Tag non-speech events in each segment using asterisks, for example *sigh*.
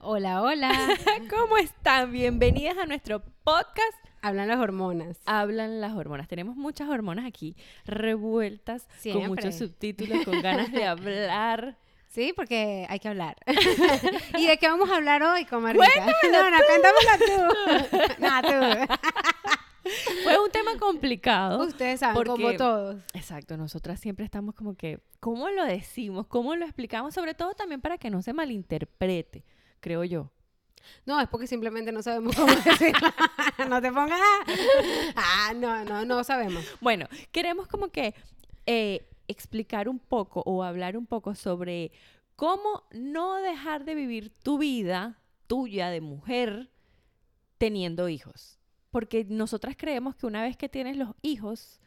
Hola, hola. *laughs* ¿Cómo están? Bienvenidas a nuestro podcast Hablan las hormonas. Hablan las hormonas. Tenemos muchas hormonas aquí revueltas, con Siempre. muchos subtítulos, con ganas de hablar. *laughs* Sí, porque hay que hablar. *laughs* ¿Y de qué vamos a hablar hoy, comadrita? No, no, cuéntamela tú. no, tú. Fue un tema complicado. Ustedes saben, como todos. Exacto, nosotras siempre estamos como que, ¿cómo lo decimos? ¿Cómo lo explicamos? Sobre todo también para que no se malinterprete, creo yo. No, es porque simplemente no sabemos cómo *laughs* decirlo. no te pongas. Ah, no, no, no sabemos. Bueno, queremos como que eh, explicar un poco o hablar un poco sobre cómo no dejar de vivir tu vida tuya de mujer teniendo hijos. Porque nosotras creemos que una vez que tienes los hijos,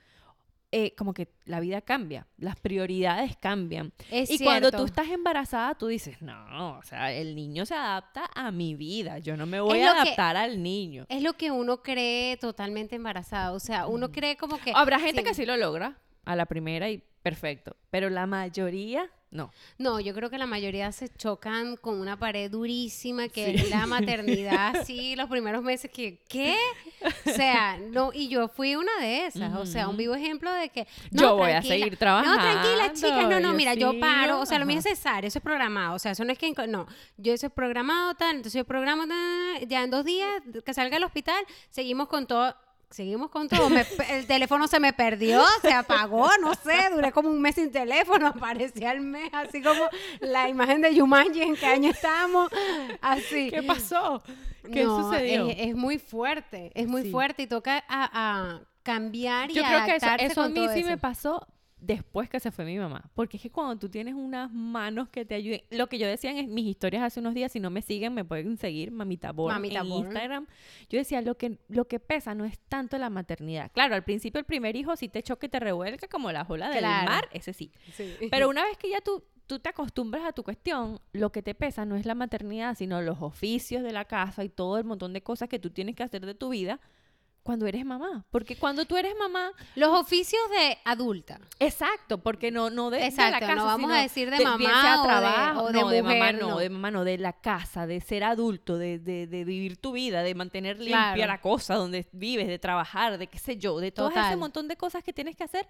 eh, como que la vida cambia, las prioridades cambian. Es y cuando tú estás embarazada, tú dices, no, o sea, el niño se adapta a mi vida, yo no me voy a que- adaptar al niño. Es lo que uno cree totalmente embarazada. O sea, uno Mm. cree como que. Habrá gente sí. que sí lo logra a la primera y perfecto, pero la mayoría no. No, yo creo que la mayoría se chocan con una pared durísima que Sí. es la *laughs* maternidad, sí, los primeros meses que, ¿qué? O sea, no, y yo fui una de esas, o sea, un vivo ejemplo de que... Yo no, voy a seguir trabajando. No, tranquila, chicas, no, no, yo mira, yo paro, o sea, lo mío es cesárea, eso es programado, o sea, eso no es que, no, yo eso es programado, tal, entonces yo programo, tal, ya en dos días que salga del hospital, seguimos con todo... Seguimos con todo. Me- el teléfono se me perdió, se apagó, no sé, duré como un mes sin teléfono, *laughs* aparecía el mes, así como la imagen de Yumanji, en qué año estamos, así. ¿Qué pasó? ¿Qué No, sucedió? Es, es muy fuerte, es muy Sí. fuerte y toca a, a cambiar y Yo creo que eso, eso a mí sí me pasó después que se fue mi mamá. Porque es que cuando tú tienes unas manos que te ayuden. Lo que yo decía en mis historias hace unos días, si no me siguen, me pueden seguir, Mamita Born, Mamita en Born. Instagram. Yo decía, lo que, lo que pesa no es tanto la maternidad. Claro, al principio el primer hijo sí te choca y te revuelca como la ola del mar, ese sí. Sí. Pero *laughs* una vez que ya tú, tú te acostumbras a tu cuestión, lo que te pesa no es la maternidad, sino los oficios de la casa y todo el montón de cosas que tú tienes que hacer de tu vida cuando eres mamá. Porque cuando tú eres mamá, Los oficios de adulta. exacto, porque no, no de, de la Exacto, no casa, vamos sino a decir de bien mamá o de- trabajo, o de no, de mamá mujer, no, no. de mamá no, de la casa, de ser adulto, de, de, de vivir tu vida, de mantener limpia Claro. la cosa donde vives, de trabajar, de qué sé yo, de todo ese montón de cosas que tienes que hacer.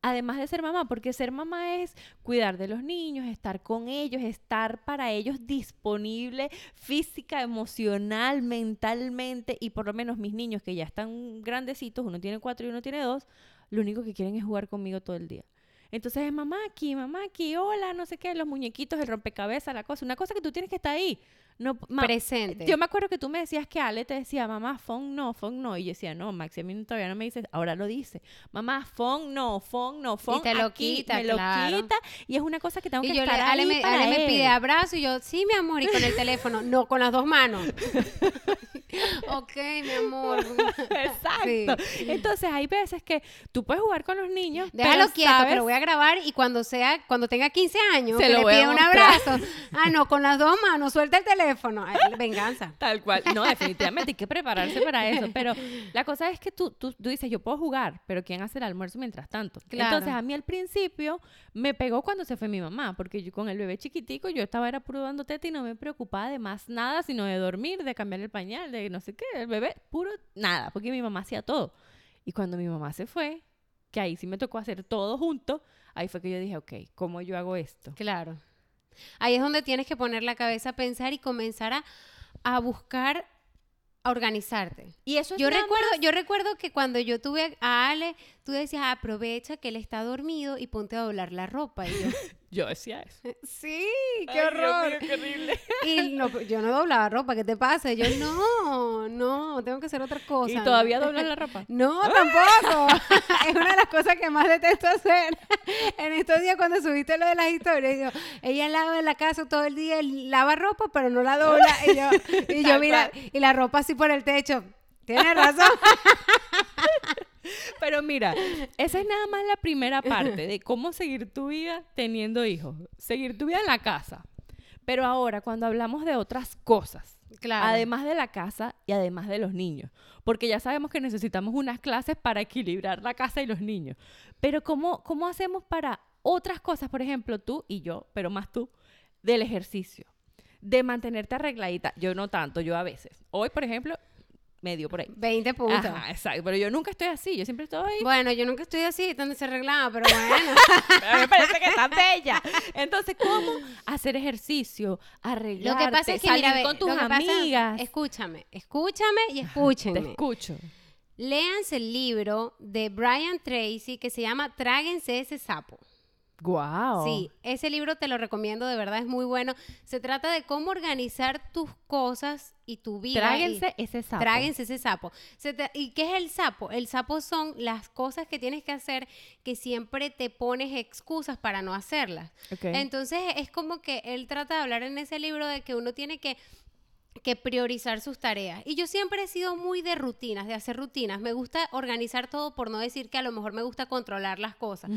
Además de ser mamá, porque ser mamá es cuidar de los niños, estar con ellos, estar para ellos disponible física, emocional, mentalmente, y por lo menos mis niños que ya están grandecitos, uno tiene cuatro y uno tiene dos, lo único que quieren es jugar conmigo todo el día. Entonces es mamá aquí, mamá aquí, hola, no sé qué, los muñequitos, el rompecabezas, la cosa, una cosa que tú tienes que estar ahí. No, ma- Presente. yo me acuerdo que tú me decías que Ale te decía, mamá, phone no, phone no. Y yo decía, no, Maxi, a mí todavía no me dices, ahora lo dice. Mamá, phone no, phone no, phone te lo aquí", quita, me lo claro. quita. Y es una cosa que tengo y que yo le, estar Ale, ahí me, para Ale me él. pide abrazo y yo, sí, mi amor, y con el *laughs* teléfono, no, con las dos manos. *laughs* ok, mi amor. *laughs* Exacto. Entonces hay veces que tú puedes jugar con los niños. Déjalo pero quieto, sabes- lo voy a grabar y cuando sea, cuando tenga 15 años, Se que lo le voy a pida un mostrar. abrazo. Ah, no, con las dos manos, suelta el teléfono. Ay, venganza. *laughs* Tal cual. No, definitivamente hay que prepararse para eso. Pero la cosa es que tú, tú, tú dices, yo puedo jugar, pero ¿quién hace el almuerzo mientras tanto? Claro. Entonces, a mí al principio me pegó cuando se fue mi mamá, porque yo con el bebé chiquitico yo estaba era puro dando teta y no me preocupaba de más nada, sino de dormir, de cambiar el pañal, de no sé qué, el bebé, puro nada, porque mi mamá hacía todo. Y cuando mi mamá se fue, que ahí sí me tocó hacer todo junto, ahí fue que yo dije, ok, ¿cómo yo hago esto? Claro. Ahí es donde tienes que poner la cabeza a pensar y comenzar a, a buscar, a organizarte. Y eso es Yo recuerdo, yo recuerdo que cuando yo tuve a Ale, tú decías, aprovecha que él está dormido y ponte a doblar la ropa. Y yo, *laughs* Yo decía eso. *laughs* sí, qué Ay, Dios horror. mío, qué horrible. *laughs* Y no, yo no doblaba ropa, ¿qué te pasa? Y yo, no, no, tengo que hacer otra cosa. ¿Y todavía doblas la ropa? No, tampoco. es una de las cosas que más detesto hacer. en estos días cuando subiste lo de las historias, yo, ella lava en la casa todo el día, lava ropa, pero no la dobla. Y yo, y yo mira, y la ropa así por el techo. Tienes razón. *laughs* Pero mira, esa es nada más la primera parte de cómo seguir tu vida teniendo hijos. Seguir tu vida en la casa. Pero ahora, cuando hablamos de otras cosas, Claro. además de la casa y además de los niños, porque ya sabemos que necesitamos unas clases para equilibrar la casa y los niños. Pero ¿cómo, cómo hacemos para otras cosas? Por ejemplo, tú y yo, pero más tú, del ejercicio. de mantenerte arregladita. Yo no tanto, yo a veces. Hoy, por ejemplo, medio por ahí. 20 puntos. Ajá, exacto. Pero yo nunca estoy así, yo siempre estoy... Bueno, yo nunca estoy así, tan desarreglada, pero *laughs* bueno. Mí me parece que está bella. Entonces, ¿cómo hacer ejercicio? Arreglarte, Lo que pasa es que, salir mira, con tus pasa- amigas. escúchame, escúchame y Te escúchenme. escucho. Léanse el libro de Brian Tracy que se llama Tráguense ese sapo. Wow. Sí, ese libro te lo recomiendo, de verdad es muy bueno. Se trata de cómo organizar tus cosas y tu vida. y- Tráguense ese sapo. Tráguense ese sapo. Se te- ¿Y qué es el sapo? El sapo son las cosas que tienes que hacer que siempre te pones excusas para no hacerlas. Ok. Entonces es como que él trata de hablar en ese libro de que uno tiene que que priorizar sus tareas. Y yo siempre he sido muy de rutinas, de hacer rutinas. Me gusta organizar todo por no decir que a lo mejor me gusta controlar las cosas.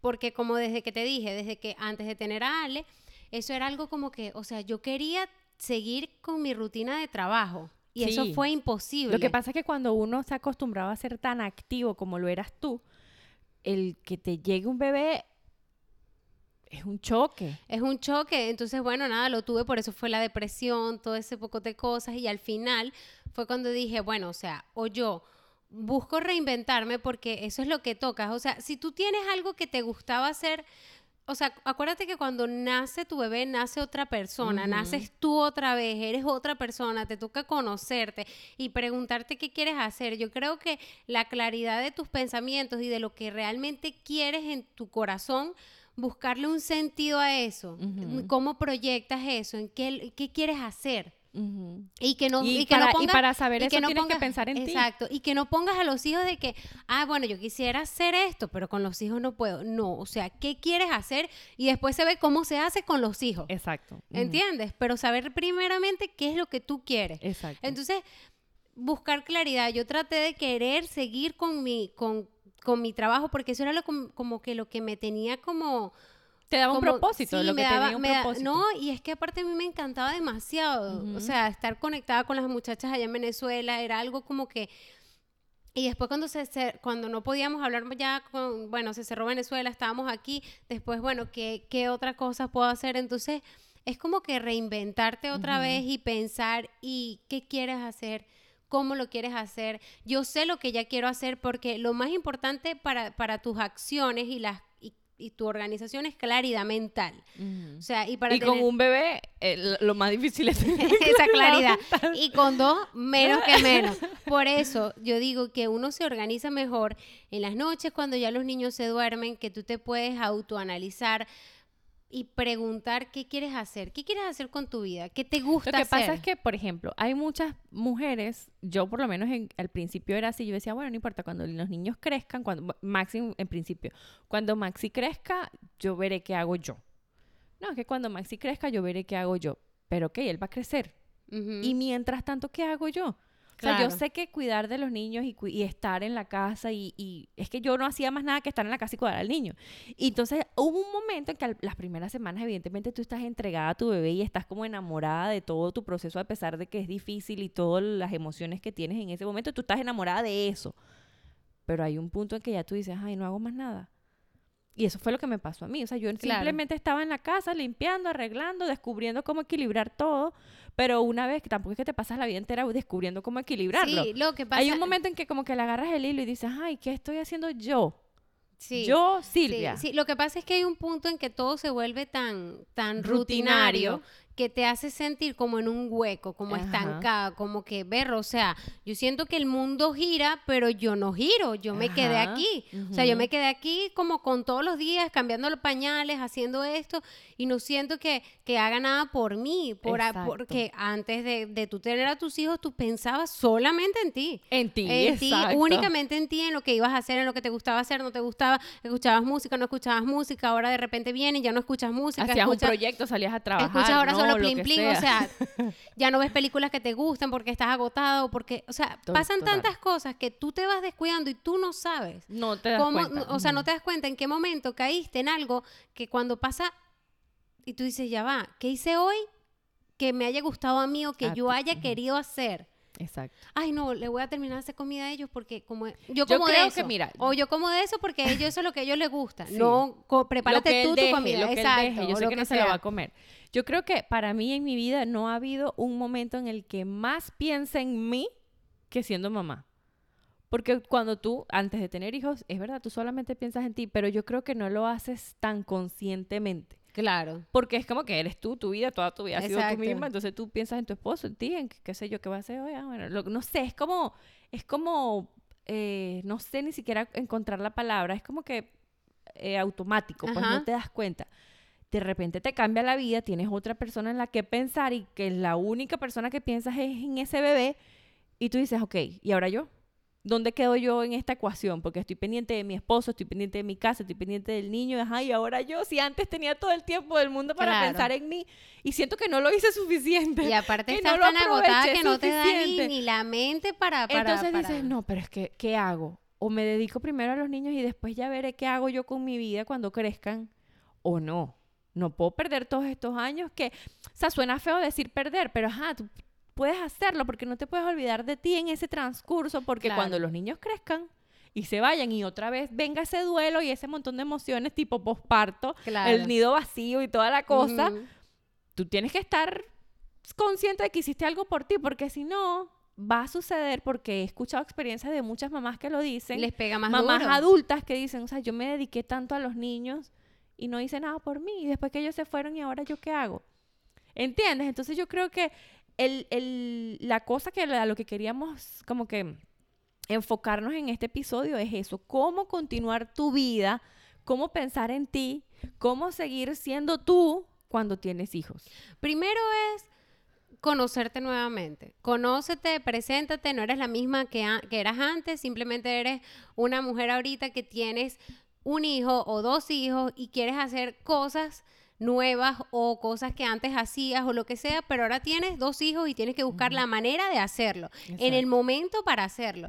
Porque como desde que te dije, desde que antes de tener a Ale, eso era algo como que, o sea, yo quería seguir con mi rutina de trabajo. Y eso fue imposible. Lo que pasa es que cuando uno se acostumbraba a ser tan activo como lo eras tú, el que te llegue un bebé es un choque. Es un choque, entonces bueno, nada, lo tuve, por eso fue la depresión, todo ese poco de cosas y al final fue cuando dije, bueno, o sea, o yo busco reinventarme porque eso es lo que tocas, o sea, si tú tienes algo que te gustaba hacer, o sea, acuérdate que cuando nace tu bebé, nace otra persona, naces tú otra vez, eres otra persona, te toca conocerte y preguntarte qué quieres hacer. Yo creo que la claridad de tus pensamientos y de lo que realmente quieres en tu corazón, buscarle un sentido a eso, cómo proyectas eso, en qué, qué quieres hacer. Y que no, Y y que no para- y pongas- para saber y eso tienes que pongas- pensar en ti. Exacto. Y que no pongas a los hijos de que, ah, bueno, yo quisiera hacer esto, pero con los hijos no puedo. No, o sea, ¿qué quieres hacer? Y después se ve cómo se hace con los hijos. Exacto. ¿Entiendes? Pero saber primeramente qué es lo que tú quieres. Exacto. Entonces, buscar claridad. Yo traté de querer seguir con mi, con, con mi trabajo porque eso era lo, com- como que lo que me tenía como... te daba un como- propósito, sí, lo me que daba- tenía un me da- propósito. no, y es que aparte a mí me encantaba demasiado. Ujú. O sea, estar conectada con las muchachas allá en Venezuela era algo como que... Y después cuando se, cuando no podíamos hablar ya con, bueno, se cerró Venezuela, estábamos aquí, después, bueno, ¿qué, qué otra cosa puedo hacer? Entonces, es como que reinventarte otra Ujú. vez y pensar, ¿y qué quieres hacer? ¿Cómo lo quieres hacer? Yo sé lo que ya quiero hacer porque lo más importante para, para tus acciones y, las, y, tu organización es claridad mental. O sea, y para y tener con un bebé, eh, lo más difícil es *laughs* tener esa claridad. mental. Y con dos, menos que menos. *laughs* Por eso yo digo que uno se organiza mejor en las noches cuando ya los niños se duermen, que tú te puedes autoanalizar y preguntar qué quieres hacer, qué quieres hacer con tu vida, qué te gusta Lo que pasa hacer? es que, por ejemplo, hay muchas mujeres, yo por lo menos en- al principio era así, yo decía, bueno, no importa, cuando los niños crezcan, cuando Maxi en principio, cuando Maxi crezca, yo veré qué hago yo. No, es que cuando Maxi crezca, yo veré qué hago yo. Pero ok, él va a crecer. Y mientras tanto, ¿qué hago yo? O sea, yo sé que cuidar de los niños y, estar en la casa y, y es que yo no hacía más nada que estar en la casa y cuidar al niño. Y entonces hubo un momento en que las primeras semanas evidentemente tú estás entregada a tu bebé y estás como enamorada de todo tu proceso a pesar de que es difícil y todas las emociones que tienes en ese momento, tú estás enamorada de eso. Pero hay un punto en que ya tú dices, ay, no hago más nada. Y eso fue lo que me pasó a mí. O sea, yo Claro. simplemente estaba en la casa limpiando, arreglando, descubriendo cómo equilibrar todo. Pero una vez, que tampoco es que te pasas la vida entera descubriendo cómo equilibrarlo. Sí, lo que pasa Hay un momento en que como que le agarras el hilo y dices, ay, ¿qué estoy haciendo yo? sí. Yo, Sí, Silvia. sí, lo que pasa es que hay un punto en que todo se vuelve tan, tan Rutinario. rutinario, que te hace sentir como en un hueco, como Ajá. estancada, como que berro, o sea, yo siento que el mundo gira, pero yo no giro, yo me quedé aquí. O sea, yo me quedé aquí como con todos los días, cambiando los pañales, haciendo esto, y no siento que, que haga nada por mí, por a- porque antes de, de tú tener a tus hijos, tú pensabas solamente en ti En ti, en ti, únicamente en ti, en lo que ibas a hacer, en lo que te gustaba hacer, no te gustaba, escuchabas música, no escuchabas música, ahora de repente viene y ya no escuchas música, Hacías un proyecto, salías a trabajar. escuchas ahora no, solo lo o sea, *laughs* ya no ves películas que te gustan porque estás agotado, porque, o sea, pasan tantas cosas que tú te vas descuidando y tú no sabes. No te das cómo- cuenta. o sea, no te das cuenta en qué momento caíste en algo que cuando pasa y tú dices, ya va, ¿qué hice hoy que me haya gustado a mí o que A yo haya querido hacer? Exacto. Ay, no, le voy a terminar de hacer comida a ellos porque como yo Yo como de eso. que, mira, o yo como de eso porque ellos eso es lo que a ellos les gusta. Sí. No, prepárate que tú deje, tu comida. lo que él Exacto. deje, Yo sé lo que no se lo va a comer. Yo creo que para mí en mi vida no ha habido un momento en el que más piense en mí que siendo mamá. Porque cuando tú, antes de tener hijos, es verdad, tú solamente piensas en ti, pero yo creo que no lo haces tan conscientemente. Claro. Porque es como que eres tú, tu vida, toda tu vida has sido tú misma, entonces tú piensas en tu esposo, en ti, en qué, qué sé yo, qué va a hacer hoy, ah, bueno, lo- no sé, es como, es como, eh, no sé ni siquiera encontrar la palabra, es como que eh, automático, pues Ajá. no te das cuenta. De repente te cambia la vida, tienes otra persona en la que pensar y que la única persona que piensas es en ese bebé y tú dices, ok, ¿y ahora yo? ¿Dónde quedo yo en esta ecuación? Porque estoy pendiente de mi esposo, estoy pendiente de mi casa, estoy pendiente del niño, ajá, y ahora yo, si antes tenía todo el tiempo del mundo para Claro. pensar en mí y siento que no lo hice suficiente. Y aparte *laughs* estás no lo tan agotada que no te da ni, ni la mente para... para Entonces para- dices, no, pero es que, ¿qué hago? O me dedico primero a los niños y después ya veré qué hago yo con mi vida cuando crezcan, o no. No puedo perder todos estos años que, o sea, suena feo decir perder, pero ajá, tú puedes hacerlo porque no te puedes olvidar de ti en ese transcurso, porque Claro. cuando los niños crezcan y se vayan y otra vez venga ese duelo y ese montón de emociones tipo posparto, Claro. el nido vacío y toda la cosa, tú tienes que estar consciente de que hiciste algo por ti, porque si no, va a suceder, porque he escuchado experiencias de muchas mamás que lo dicen, Les pega más mamás duro. adultas que dicen, o sea, yo me dediqué tanto a los niños y no hice nada por mí, y después que ellos se fueron, ¿y ahora yo qué hago? ¿Entiendes? Entonces yo creo que el, el- la cosa que a lo que queríamos como que enfocarnos en este episodio es eso, cómo continuar tu vida, cómo pensar en ti, cómo seguir siendo tú cuando tienes hijos. Primero es conocerte nuevamente. Conócete, preséntate, no eres la misma que, que eras antes, simplemente eres una mujer ahorita que tienes un hijo o dos hijos y quieres hacer cosas nuevas o cosas que antes hacías o lo que sea, pero ahora tienes dos hijos y tienes que buscar la manera de hacerlo, en el momento para hacerlo.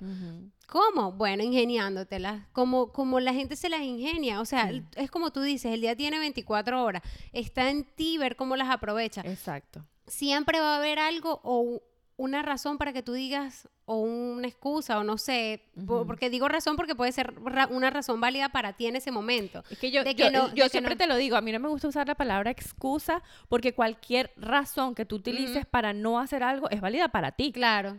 ¿Cómo? Bueno, ingeniándotelas, como, como la gente se las ingenia. O sea, Sí. es como tú dices, el día tiene 24 horas. Está en ti ver cómo las aprovecha. Exacto. Siempre va a haber algo o una razón para que tú digas, o una excusa, o no sé, porque digo razón porque puede ser ra- una razón válida para ti en ese momento. Es que yo, De yo, no- yo de que siempre no. te lo digo, a mí no me gusta usar la palabra excusa porque cualquier razón que tú utilices para no hacer algo es válida para ti. Claro,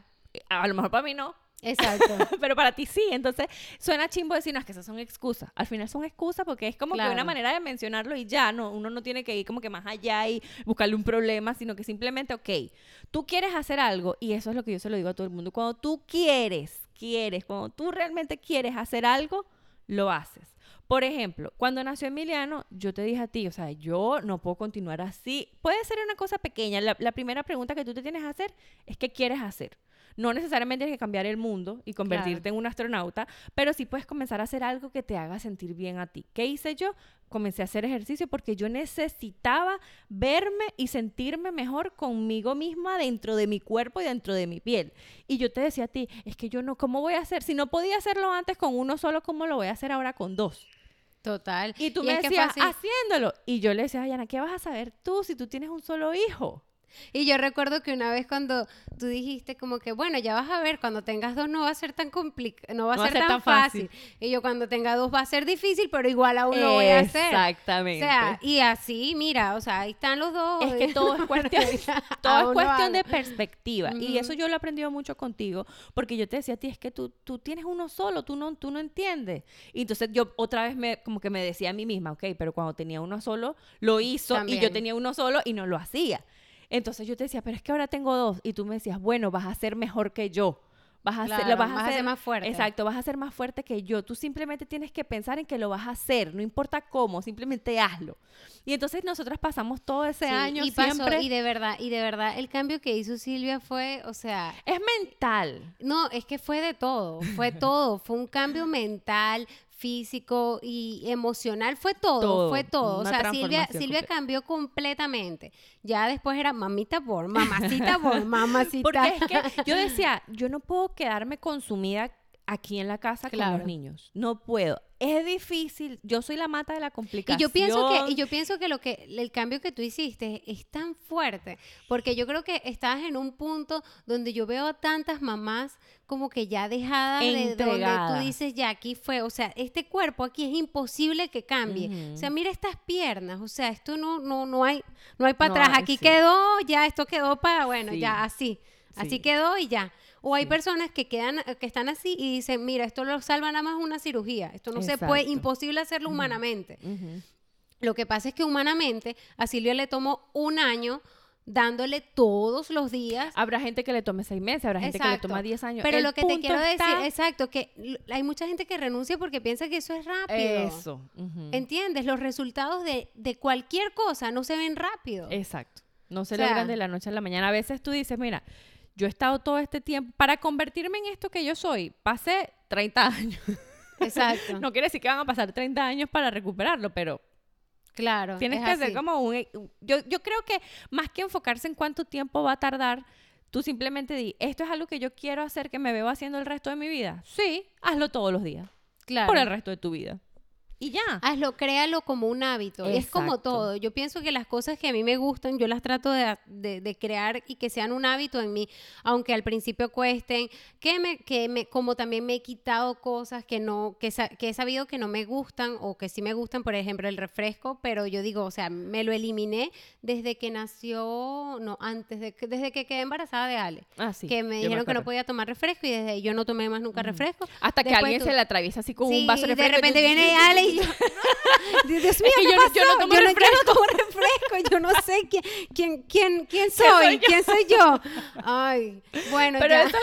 A lo mejor para mí no, exacto. *laughs* pero para ti sí. Entonces suena chimbo decir, no, es que esas son excusas. Al final son excusas porque es como que una manera de mencionarlo y ya, no, uno no tiene que ir como que más allá y buscarle un problema, sino que simplemente, ok, tú quieres hacer algo y eso es lo que yo se lo digo a todo el mundo. Cuando tú quieres, quieres, cuando tú realmente quieres hacer algo, lo haces. Por ejemplo, cuando nació Emiliano, yo te dije a ti, o sea, yo no puedo continuar así. Puede ser una cosa pequeña. La, la primera pregunta que tú te tienes que hacer es qué quieres hacer. No necesariamente tienes que cambiar el mundo y convertirte en un astronauta, pero sí puedes comenzar a hacer algo que te haga sentir bien a ti. ¿Qué hice yo? Comencé a hacer ejercicio porque yo necesitaba verme y sentirme mejor conmigo misma dentro de mi cuerpo y dentro de mi piel. Y yo te decía a ti, es que yo no, ¿cómo voy a hacer? Si no podía hacerlo antes con uno solo, ¿cómo lo voy a hacer ahora con dos? Total. Y tú Y me que decías, así. haciéndolo. Y yo le decía, Ayana, ¿qué vas a saber tú si tú tienes un solo hijo? Y yo recuerdo que una vez cuando tú dijiste como que, bueno, ya vas a ver, cuando tengas dos no va a ser tan complicado, no va a ser tan, fácil. Y yo cuando tenga dos va a ser difícil, pero igual aún lo voy a hacer. O Exactamente. sea, y así, mira, o sea, ahí están los dos. Es que *laughs* todo es cuestión, *laughs* todo es no cuestión de perspectiva. Y eso yo lo he aprendido mucho contigo, porque yo te decía a ti, es que tú, tú tienes uno solo, tú no, tú no entiendes. Y entonces yo otra vez me, como que me decía a mí misma, ok, pero cuando tenía uno solo, lo hizo, y yo tenía uno solo y no lo hacía. Entonces yo te decía, pero es que ahora tengo dos. Y tú me decías, bueno, vas a ser mejor que yo. Vas a, Claro, ser, lo vas, vas a a ser hacer más fuerte. Exacto, vas a ser más fuerte que yo. Tú simplemente tienes que pensar en que lo vas a hacer, no importa cómo, simplemente hazlo. Y entonces nosotras pasamos todo ese Sí, año y pasó, siempre. y de verdad, y de verdad, el cambio que hizo Silvia fue, o sea, Es mental. no, es que fue de todo, fue *laughs* todo, fue un cambio mental, físico y emocional, fue todo, Todo, fue todo. O sea, Silvia, Silvia completa. cambió completamente. Ya después era mamita por, *laughs* mamacita por, mamacita. Porque es que yo decía, yo no puedo quedarme consumida aquí en la casa con Claro. los niños. No puedo. Es difícil. Yo soy la mata de la Y complicación. yo pienso que, y yo pienso que lo que el cambio que tú hiciste es tan fuerte, porque yo creo que estás en un punto donde yo veo a tantas mamás como que ya dejadas de donde tú dices ya aquí fue, o sea, este cuerpo aquí es imposible que cambie. O sea, mira estas piernas, o sea, esto no no no hay no hay para No atrás, aquí sí. quedó, ya esto quedó para bueno, Sí. ya así. Así Sí. quedó y ya. O hay personas que quedan, que están así y dicen, mira, esto lo salva nada más una cirugía. Esto no se puede, imposible hacerlo humanamente. Lo que pasa es que humanamente a Silvia le tomó un año dándole todos los días. Habrá gente que le tome seis meses, habrá gente que le toma 10 años. Pero El lo que te quiero está- decir, exacto, que hay mucha gente que renuncia porque piensa que eso es rápido. Eso. ¿Entiendes? Los resultados de, de cualquier cosa no se ven rápido. Exacto. No se O sea- logran de la noche a la mañana. A veces tú dices, mira, yo he estado todo este tiempo, para convertirme en esto que yo soy, pasé 30 *laughs* años. Exacto. No quiere decir que van a pasar 30 años para recuperarlo, pero claro. tienes es que hacer como un... Yo, yo creo que más que enfocarse en cuánto tiempo va a tardar, tú simplemente di, esto es algo que yo quiero hacer, que me veo haciendo el resto de mi vida. Sí, hazlo todos los días, Claro. por el resto de tu vida. Y ya. Hazlo, créalo como un hábito. Es como Exacto. todo. Yo pienso que las cosas que a mí me gustan, yo las trato de, de- de crear y que sean un hábito en mí, aunque al principio cuesten, que me, que me, como también me he quitado cosas que no, que, sa- que he sabido que no me gustan o que sí me gustan, por ejemplo, el refresco, pero yo digo, o sea, me lo eliminé desde que nació, no, antes de que, desde que quedé embarazada de Ale. Ah, sí, que me dijeron que no podía tomar refresco y desde ahí yo no tomé más nunca refresco. Hasta que Después alguien tú- se le atraviesa así con Sí, un vaso de y de refresco. y repente tú- viene Ale y yo, Dios *laughs* mío, que ¿qué yo no- yo no pasó? tomo yo, no, yo no tomo refresco, yo no sé quién, quién, quién, *laughs* quién soy, quién soy yo. Ay, bueno, Pero ya. eso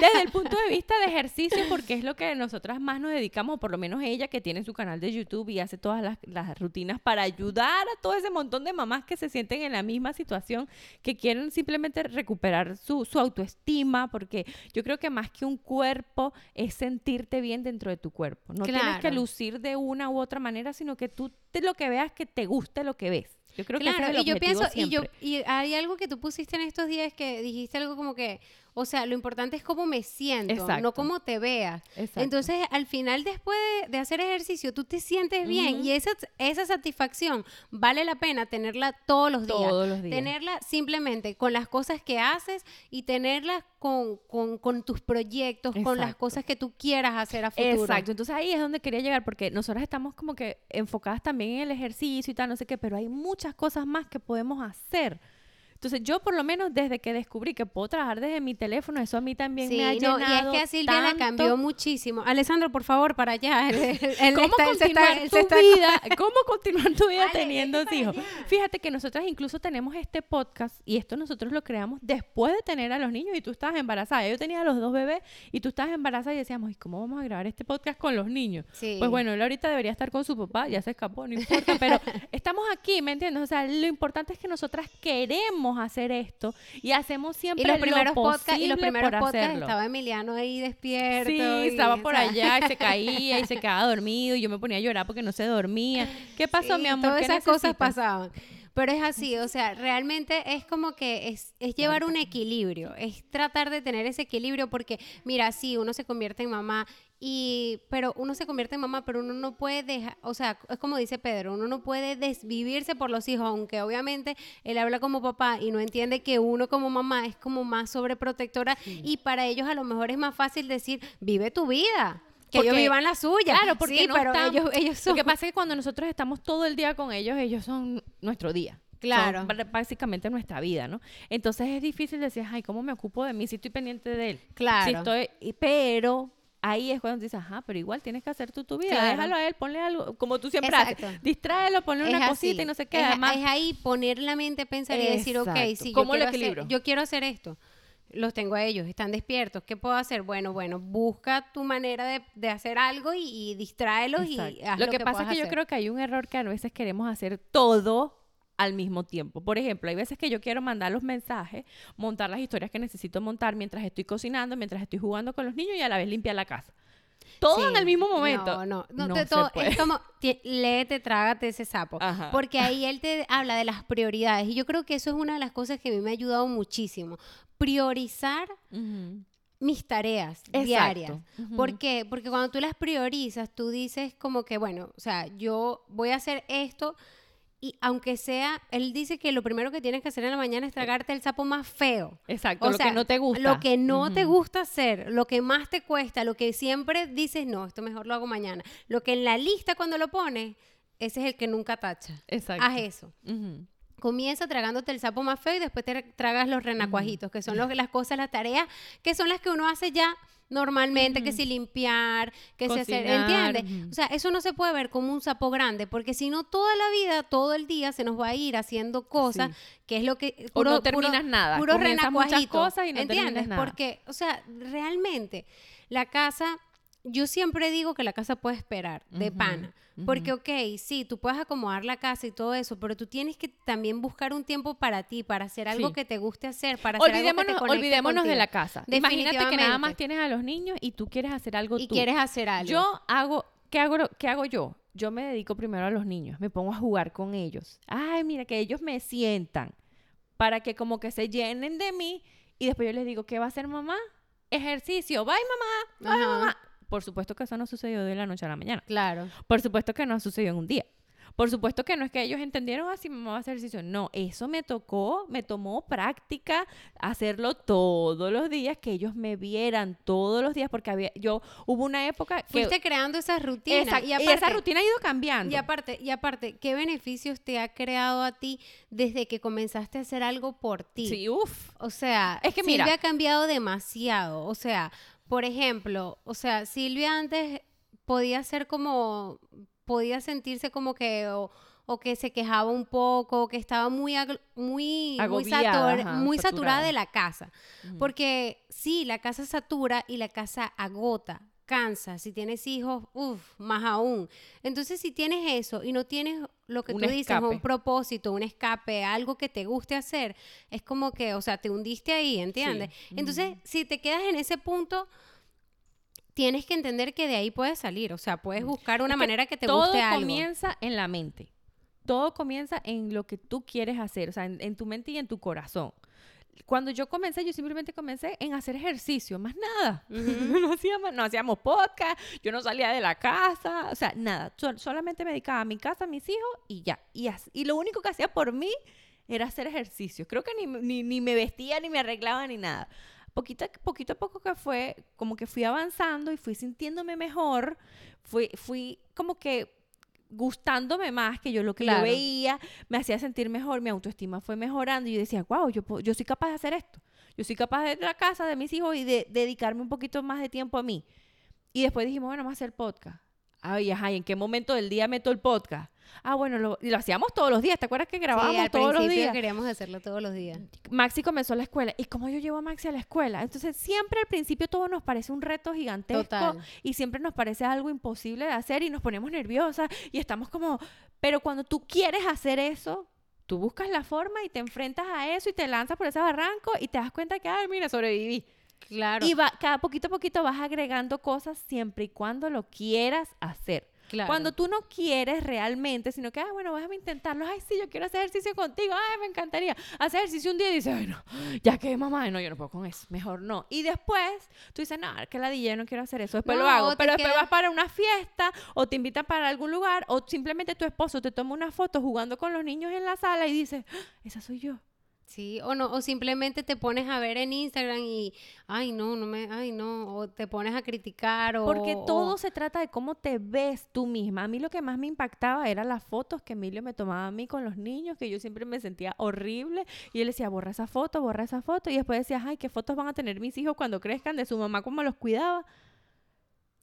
desde el punto de vista de ejercicio, porque es lo que nosotras más nos dedicamos, por lo menos ella que tiene su canal de YouTube y hace todas las, las rutinas para ayudar a todo ese montón de mamás que se sienten en la misma situación, que quieren simplemente recuperar su, su autoestima, porque yo creo que más que un cuerpo es sentirte bien dentro de tu cuerpo. No tienes que lucir de una u otra manera, sino que tú te, lo que veas que te guste lo que ves. Yo creo que ese es el y yo pienso, y yo, y hay algo que tú pusiste en estos días que dijiste algo como que, o sea, lo importante es cómo me siento, Exacto. no cómo te veas. Entonces, al final, después de, de hacer ejercicio, tú te sientes bien Ujú. y esa, esa satisfacción vale la pena tenerla todos los días. Todos los días. Tenerla simplemente con las cosas que haces y tenerla con, con, con tus proyectos, con las cosas que tú quieras hacer a futuro. Exacto, entonces ahí es donde quería llegar porque nosotras estamos como que enfocadas también en el ejercicio y tal, no sé qué, pero hay muchas cosas más que podemos hacer. Entonces yo por lo menos desde que descubrí que puedo trabajar desde mi teléfono, eso a mí también Sí, me ha no, llenado y es que a Silvia la tanto. cambió muchísimo. Alessandro, por favor, para allá. *laughs* Él- él- él ¿Cómo está- está- continuar está- vida? *laughs* ¿Cómo continuar tu vida Ale, teniendo hijos? Fíjate que nosotras incluso tenemos este podcast y esto nosotros lo creamos después de tener a los niños y tú estabas embarazada. Yo tenía a los dos bebés y tú estabas embarazada y decíamos, ¿y cómo vamos a grabar este podcast con los niños? Sí. Pues bueno, él ahorita debería estar con su papá, ya se escapó, no importa, pero *laughs* estamos aquí, ¿me entiendes? O sea, lo importante es que nosotras queremos hacer esto y hacemos siempre Y los lo primeros podcasts, y los primeros podcasts estaba Emiliano ahí despierto. Sí, y, estaba o por sea, allá y se *laughs* caía y se quedaba dormido y yo me ponía a llorar porque no se dormía. ¿Qué pasó, sí, mi amor? Todas ¿Qué esas cosas pasaban. Pero es así, o sea, realmente es como que es, es llevar un equilibrio, es tratar de tener ese equilibrio porque, mira, sí, uno se convierte en mamá y, pero uno se convierte en mamá, pero uno no puede dejar, o sea, es como dice Pedro, uno no puede desvivirse por los hijos, aunque obviamente él habla como papá y no entiende que uno como mamá es como más sobreprotectora y para ellos a lo mejor es más fácil decir, vive tu vida. Que ellos Porque- vivan la suya. Claro, porque sí, no pero están- ellos, ellos son... Lo que pasa es que cuando nosotros estamos todo el día con ellos, ellos son nuestro día. Claro. Son básicamente nuestra vida, ¿no? Entonces es difícil decir, ay, ¿cómo me ocupo de mí si estoy pendiente de él? Claro. Si estoy, pero ahí es cuando dices, ajá, pero igual tienes que hacer tú tu vida. Claro. Déjalo a él, ponle algo, como tú siempre Exacto. haces. Distráelo, ponle una cosita y no sé qué. Es, Además, es ahí poner la mente a pensar y decir, ok, Exacto. si yo ¿Cómo lo quiero, hacer, yo quiero hacer esto, los tengo a ellos, están despiertos, ¿qué puedo hacer? Bueno, bueno, busca tu manera de, de hacer algo y, y distráelos y haz lo, que, pasa es que yo creo que hay un error que a veces queremos hacer todo al mismo tiempo. Por ejemplo, hay veces que yo quiero mandar los mensajes, montar las historias que necesito montar mientras estoy cocinando, mientras estoy jugando con los niños y a la vez limpiar la casa. Todo en el mismo momento. No, no, no, todo, es como, léete, trágate ese sapo. Ajá. Porque ahí él te habla de las prioridades y yo creo que eso es una de las cosas que a mí me ha ayudado muchísimo. Priorizar mis tareas Exacto. diarias. Ujú. ¿Por qué? Porque cuando tú las priorizas, tú dices como que, bueno, o sea, yo voy a hacer esto y aunque sea, él dice que lo primero que tienes que hacer en la mañana es tragarte el sapo más feo. Exacto, O lo sea, que no te gusta. Lo que no te gusta hacer, lo que más te cuesta, lo que siempre dices, no, esto mejor lo hago mañana. Lo que en la lista cuando lo pones, ese es el que nunca tacha. Exacto. Haz eso. Comienza tragándote el sapo más feo y después te tragas los renacuajitos, que son los- las cosas, las tareas, que son las que uno hace ya normalmente, que si limpiar, que si hacer, Cocinar, ¿entiendes? O sea, eso no se puede ver como un sapo grande, porque si no toda la vida, todo el día se nos va a ir haciendo cosas, Sí. que es lo que... O no terminas nada, Puro muchas cosas y no terminas ¿entiendes? nada. Porque, o sea, realmente, la casa... Yo siempre digo que la casa puede esperar, de pana. Porque, ok, sí, tú puedes acomodar la casa y todo eso, pero tú tienes que también buscar un tiempo para ti, para hacer algo Sí. que te guste hacer, para hacer algo que te Olvidémonos, olvidémonos de la casa. Imagínate que nada más tienes a los niños y tú quieres hacer algo Y tú. quieres hacer algo. Yo hago, ¿qué hago, ¿qué hago yo? Yo me dedico primero a los niños, me pongo a jugar con ellos. Ay, mira, que ellos me sientan para que como que se llenen de mí y después yo les digo, ¿qué va a hacer mamá? Ejercicio, bye mamá, bye Ajá. mamá. Por supuesto que eso no sucedió de la noche a la mañana. Claro. Por supuesto que no sucedió en un día. Por supuesto que no es que ellos entendieron así, mamá va a hacer ejercicio. No, eso me tocó, me tomó práctica hacerlo todos los días, que ellos me vieran todos los días, porque había, yo, hubo una época que... Fuiste creando esas rutinas. Exacto, y, y, esa rutina ha ido cambiando. Y aparte, y aparte, ¿qué beneficios te ha creado a ti desde que comenzaste a hacer algo por ti? Sí, uff. O sea, Es que Silvia mira- ha cambiado demasiado. O sea, por ejemplo, o sea, Silvia antes podía ser como, podía sentirse como que, o, o que se quejaba un poco, o que estaba muy, agl- muy, muy, Agobiada, satur- ajá, muy saturada saturada. de la casa. Porque sí, la casa satura y la casa agota, cansa. Si tienes hijos, uff, más aún. Entonces, si tienes eso y no tienes lo que Un tú dices, escape. un propósito, un escape, algo que te guste hacer, es como que, o sea, te hundiste ahí, ¿entiendes? Sí. Entonces, si te quedas en ese punto, tienes que entender que de ahí puedes salir. O sea, puedes buscar una Es que manera que te Todo guste algo. comienza en la mente. Todo comienza en lo que tú quieres hacer, o sea, en, en tu mente y en tu corazón. Cuando yo comencé, yo simplemente comencé en hacer ejercicio, más nada. *laughs* No, hacíamos, no hacíamos podcast, yo no salía de la casa, o sea, nada. Sol- solamente me dedicaba a mi casa, a mis hijos y ya. Y, y lo único que hacía por mí era hacer ejercicio. Creo que ni, ni, ni me vestía, ni me arreglaba, ni nada. Poquito, poquito a poco que fue, como que fui avanzando y fui sintiéndome mejor, fui, fui como que gustándome más que yo lo que Claro. yo veía, me hacía sentir mejor, mi autoestima fue mejorando y yo decía, wow, yo, yo soy capaz de hacer esto. Yo soy capaz de ir a la casa de mis hijos y de dedicarme un poquito más de tiempo a mí. Y después dijimos, bueno, vamos a hacer podcast. Ay, ajá, ¿y en qué momento del día meto el podcast? Ah, bueno, lo, lo hacíamos todos los días. ¿Te acuerdas que Sí, grabábamos al todos los días? queríamos hacerlo todos los días. Maxi comenzó la escuela. ¿Y cómo yo llevo a Maxi a la escuela? Entonces, siempre al principio todo nos parece un reto gigantesco Total. y siempre nos parece algo imposible de hacer y nos ponemos nerviosas y estamos como... Pero cuando tú quieres hacer eso, tú buscas la forma y te enfrentas a eso y te lanzas por ese barranco y te das cuenta que, ay, mira, sobreviví. Claro. Y va, cada poquito a poquito vas agregando cosas siempre y cuando lo quieras hacer. claro. Cuando tú no quieres realmente, sino que, ah, bueno, déjame intentarlo. Ay, sí, yo quiero hacer ejercicio contigo. Ay, me encantaría hacer ejercicio un día y dices, ay, no, ya que mamá, no, yo no puedo con eso. Mejor no. Y después tú dices, no, que la yo no quiero hacer eso. Después lo hago. Pero después queda- vas para una fiesta o te invitan para algún lugar o simplemente tu esposo te toma una foto jugando con los niños en la sala y dices, "Ah, esa soy yo. Sí, o no, o simplemente te pones a ver en Instagram y, ay, no, no me, ay, no, o te pones a criticar o... Porque todo o- se trata de cómo te ves tú misma. A mí lo que más me impactaba eran las fotos que Emilio me tomaba a mí con los niños, que yo siempre me sentía horrible. Y él decía, borra esa foto, borra esa foto. Y después decía, ay, ¿qué fotos van a tener mis hijos cuando crezcan de su mamá, cómo los cuidaba?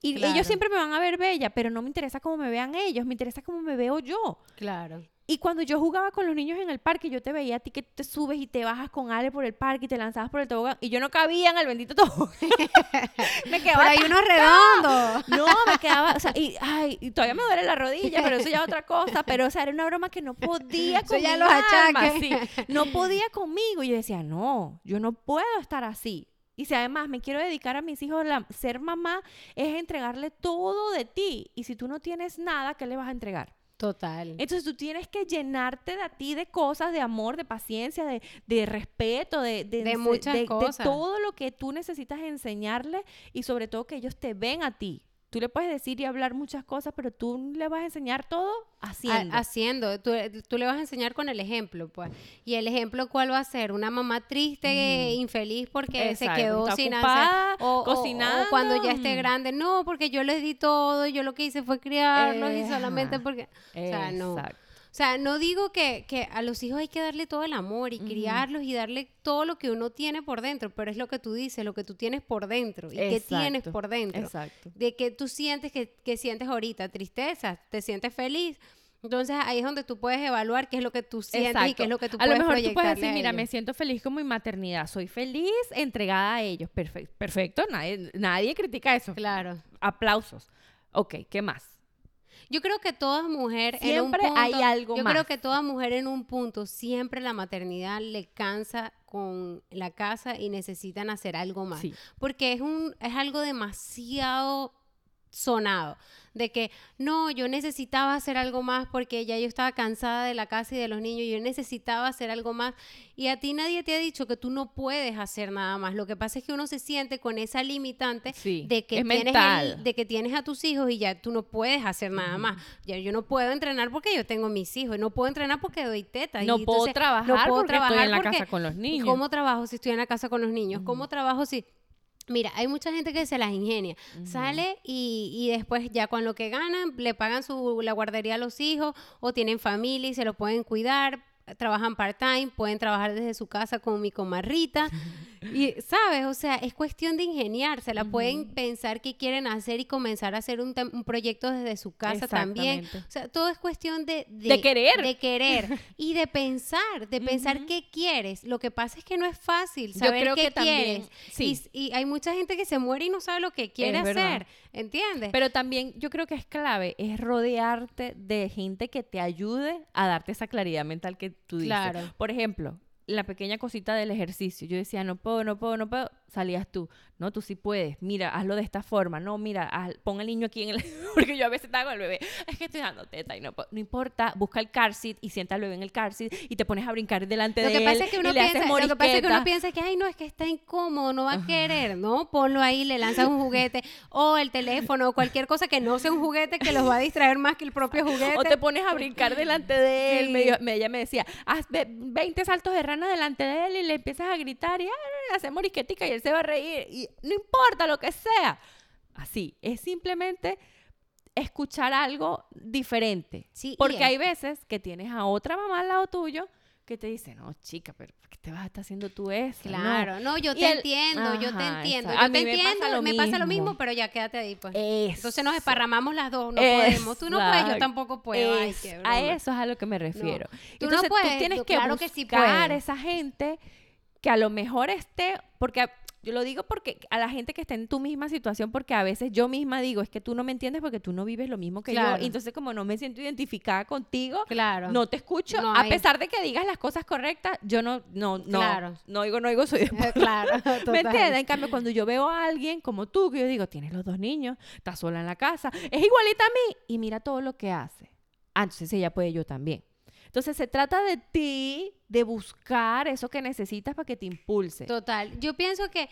Y Claro. ellos siempre me van a ver bella, pero no me interesa cómo me vean ellos, me interesa cómo me veo yo. Claro. Y cuando yo jugaba con los niños en el parque, yo te veía a ti que te subes y te bajas con Ale por el parque y te lanzabas por el tobogán. Y yo no cabía en el bendito tobogán. *laughs* me Pero quedaba hay unos redondos. no, me quedaba, o sea, y, ay, y todavía me duele la rodilla, pero eso ya es otra *laughs* cosa, pero o sea, era una broma que no podía Eso con ya los achaques. sí, no podía conmigo, y yo decía, no, yo no puedo estar así, y si además me quiero dedicar a mis hijos, la- ser mamá es entregarle todo de ti, y si tú no tienes nada, ¿qué le vas a entregar? Total. Entonces tú tienes que llenarte de a ti de cosas, de amor, de paciencia, de, de respeto, de, de, De muchas cosas. todo lo que tú necesitas enseñarle y sobre todo que ellos te ven a ti. Tú le puedes decir y hablar muchas cosas, pero tú le vas a enseñar todo A- haciendo. haciendo. Tú, tú le vas a enseñar con el ejemplo, pues. Y el ejemplo, ¿cuál va a ser? Una mamá triste, infeliz porque Exacto, se quedó está sin ocupada, hacer. O, o- o cocinando. cuando ya esté grande. No, porque yo les di todo, yo lo que hice fue criarlos Eh, y solamente ajá. porque. O sea, no. Exacto. O sea, no digo que, que a los hijos hay que darle todo el amor y criarlos y darle todo lo que uno tiene por dentro, pero es lo que tú dices, lo que tú tienes por dentro y qué tienes por dentro Exacto. de que tú sientes que, que sientes ahorita, tristeza, te sientes feliz. Entonces ahí es donde tú puedes evaluar qué es lo que tú sientes y qué es lo que tú a lo puedes mejor tú puedes decir, mira, ellos". me siento feliz con mi maternidad, soy feliz, entregada a ellos. Perfecto, perfecto, nadie, nadie critica eso. Claro. Aplausos. Ok, ¿qué más? Yo creo que toda mujer en un Siempre hay punto- algo Yo más. creo que toda mujer en un punto siempre la maternidad le cansa con la casa y necesitan hacer algo más. Sí. Porque es un es algo demasiado sonado de que no, yo necesitaba hacer algo más porque ya yo estaba cansada de la casa y de los niños, yo necesitaba hacer algo más y a ti nadie te ha dicho que tú no puedes hacer nada más. Lo que pasa es que uno se siente con esa limitante Sí, de que es tienes el- de que tienes a tus hijos y ya tú no puedes hacer nada más. Ya yo no puedo entrenar porque yo tengo mis hijos, no puedo entrenar porque doy teta. No y puedo entonces trabajar porque estoy en la casa con los ¿y niños. ¿Cómo trabajo si estoy en la casa con los niños? ¿Cómo trabajo si Mira, hay mucha gente que se las ingenia. Sale y, y después ya con lo que ganan le pagan su, la guardería a los hijos o tienen familia y se lo pueden cuidar. Trabajan part-time, pueden trabajar desde su casa con mi comarrita. *laughs* Y, ¿sabes? O sea, es cuestión de ingeniarse. La pueden pensar qué quieren hacer y comenzar a hacer un, un proyecto desde su casa también. O sea, todo es cuestión de... De querer. De querer. *laughs* y de pensar, de pensar qué quieres. Lo que pasa es que no es fácil Yo saber creo qué que también- quieres. sí. Y, y hay mucha gente que se muere y no sabe lo que quiere Es verdad. ¿Entiendes? Pero también yo creo que es clave, es rodearte de gente que te ayude a darte esa claridad mental que tú dices. Claro. Por ejemplo, la pequeña cosita del ejercicio. Yo decía, no puedo, no puedo, no puedo. Salías tú. No, tú sí puedes. Mira, hazlo de esta forma. No, mira, haz- pon al niño aquí en el... *laughs* Porque yo a veces estaba con el bebé. Es que estoy dando teta y no. No importa, busca el car seat y sienta al bebé en el car seat y te pones a brincar delante lo de que él pasa es que uno piensa, lo que pasa es que uno piensa que ay no es que está incómodo, no va a querer, ¿no? Ponlo ahí, le lanzas un juguete *laughs* o el teléfono o cualquier cosa que no sea un juguete que los va a distraer más que el propio juguete. O te pones a brincar delante de él. Sí. Me, ella me decía, haz ve- 20 saltos de rana delante de él y le empiezas a gritar y ah, hace morisquetica y él se va a reír. Y no importa lo que sea. Así, es simplemente escuchar algo diferente. Sí, Porque es- hay veces que tienes a otra mamá al lado tuyo que te dice, no, chica, pero ¿por qué te vas a estar haciendo tú eso? No". Claro, no, yo te el- entiendo, yo te entiendo, yo te mí me pasa entiendo, lo me pasa lo mismo. pero ya quédate ahí, pues. Eso. Entonces nos esparramamos las dos, no podemos. Tú no puedes, yo tampoco puedo. Ay, qué a eso es a lo que me refiero. Tú no Entonces puedes, tú tienes tú- que claro que sí buscar esa gente que a lo mejor esté, porque yo lo digo porque a la gente que esté en tu misma situación, porque a veces yo misma digo, es que tú no me entiendes porque tú no vives lo mismo que Claro. yo. Y entonces como no me siento identificada contigo, Claro. no te escucho. No a pesar de que digas las cosas correctas, yo no, no, no, Claro. no oigo, no oigo, soy de *laughs* claro, *laughs* ¿Me entiendes? En cambio, cuando yo veo a alguien como tú, que yo digo, tienes los dos niños, estás sola en la casa, es igualita a mí, y mira todo lo que hace. Ah, entonces ella puede, yo también. Entonces se trata de ti, de buscar eso que necesitas para que te impulse. Total. Yo pienso que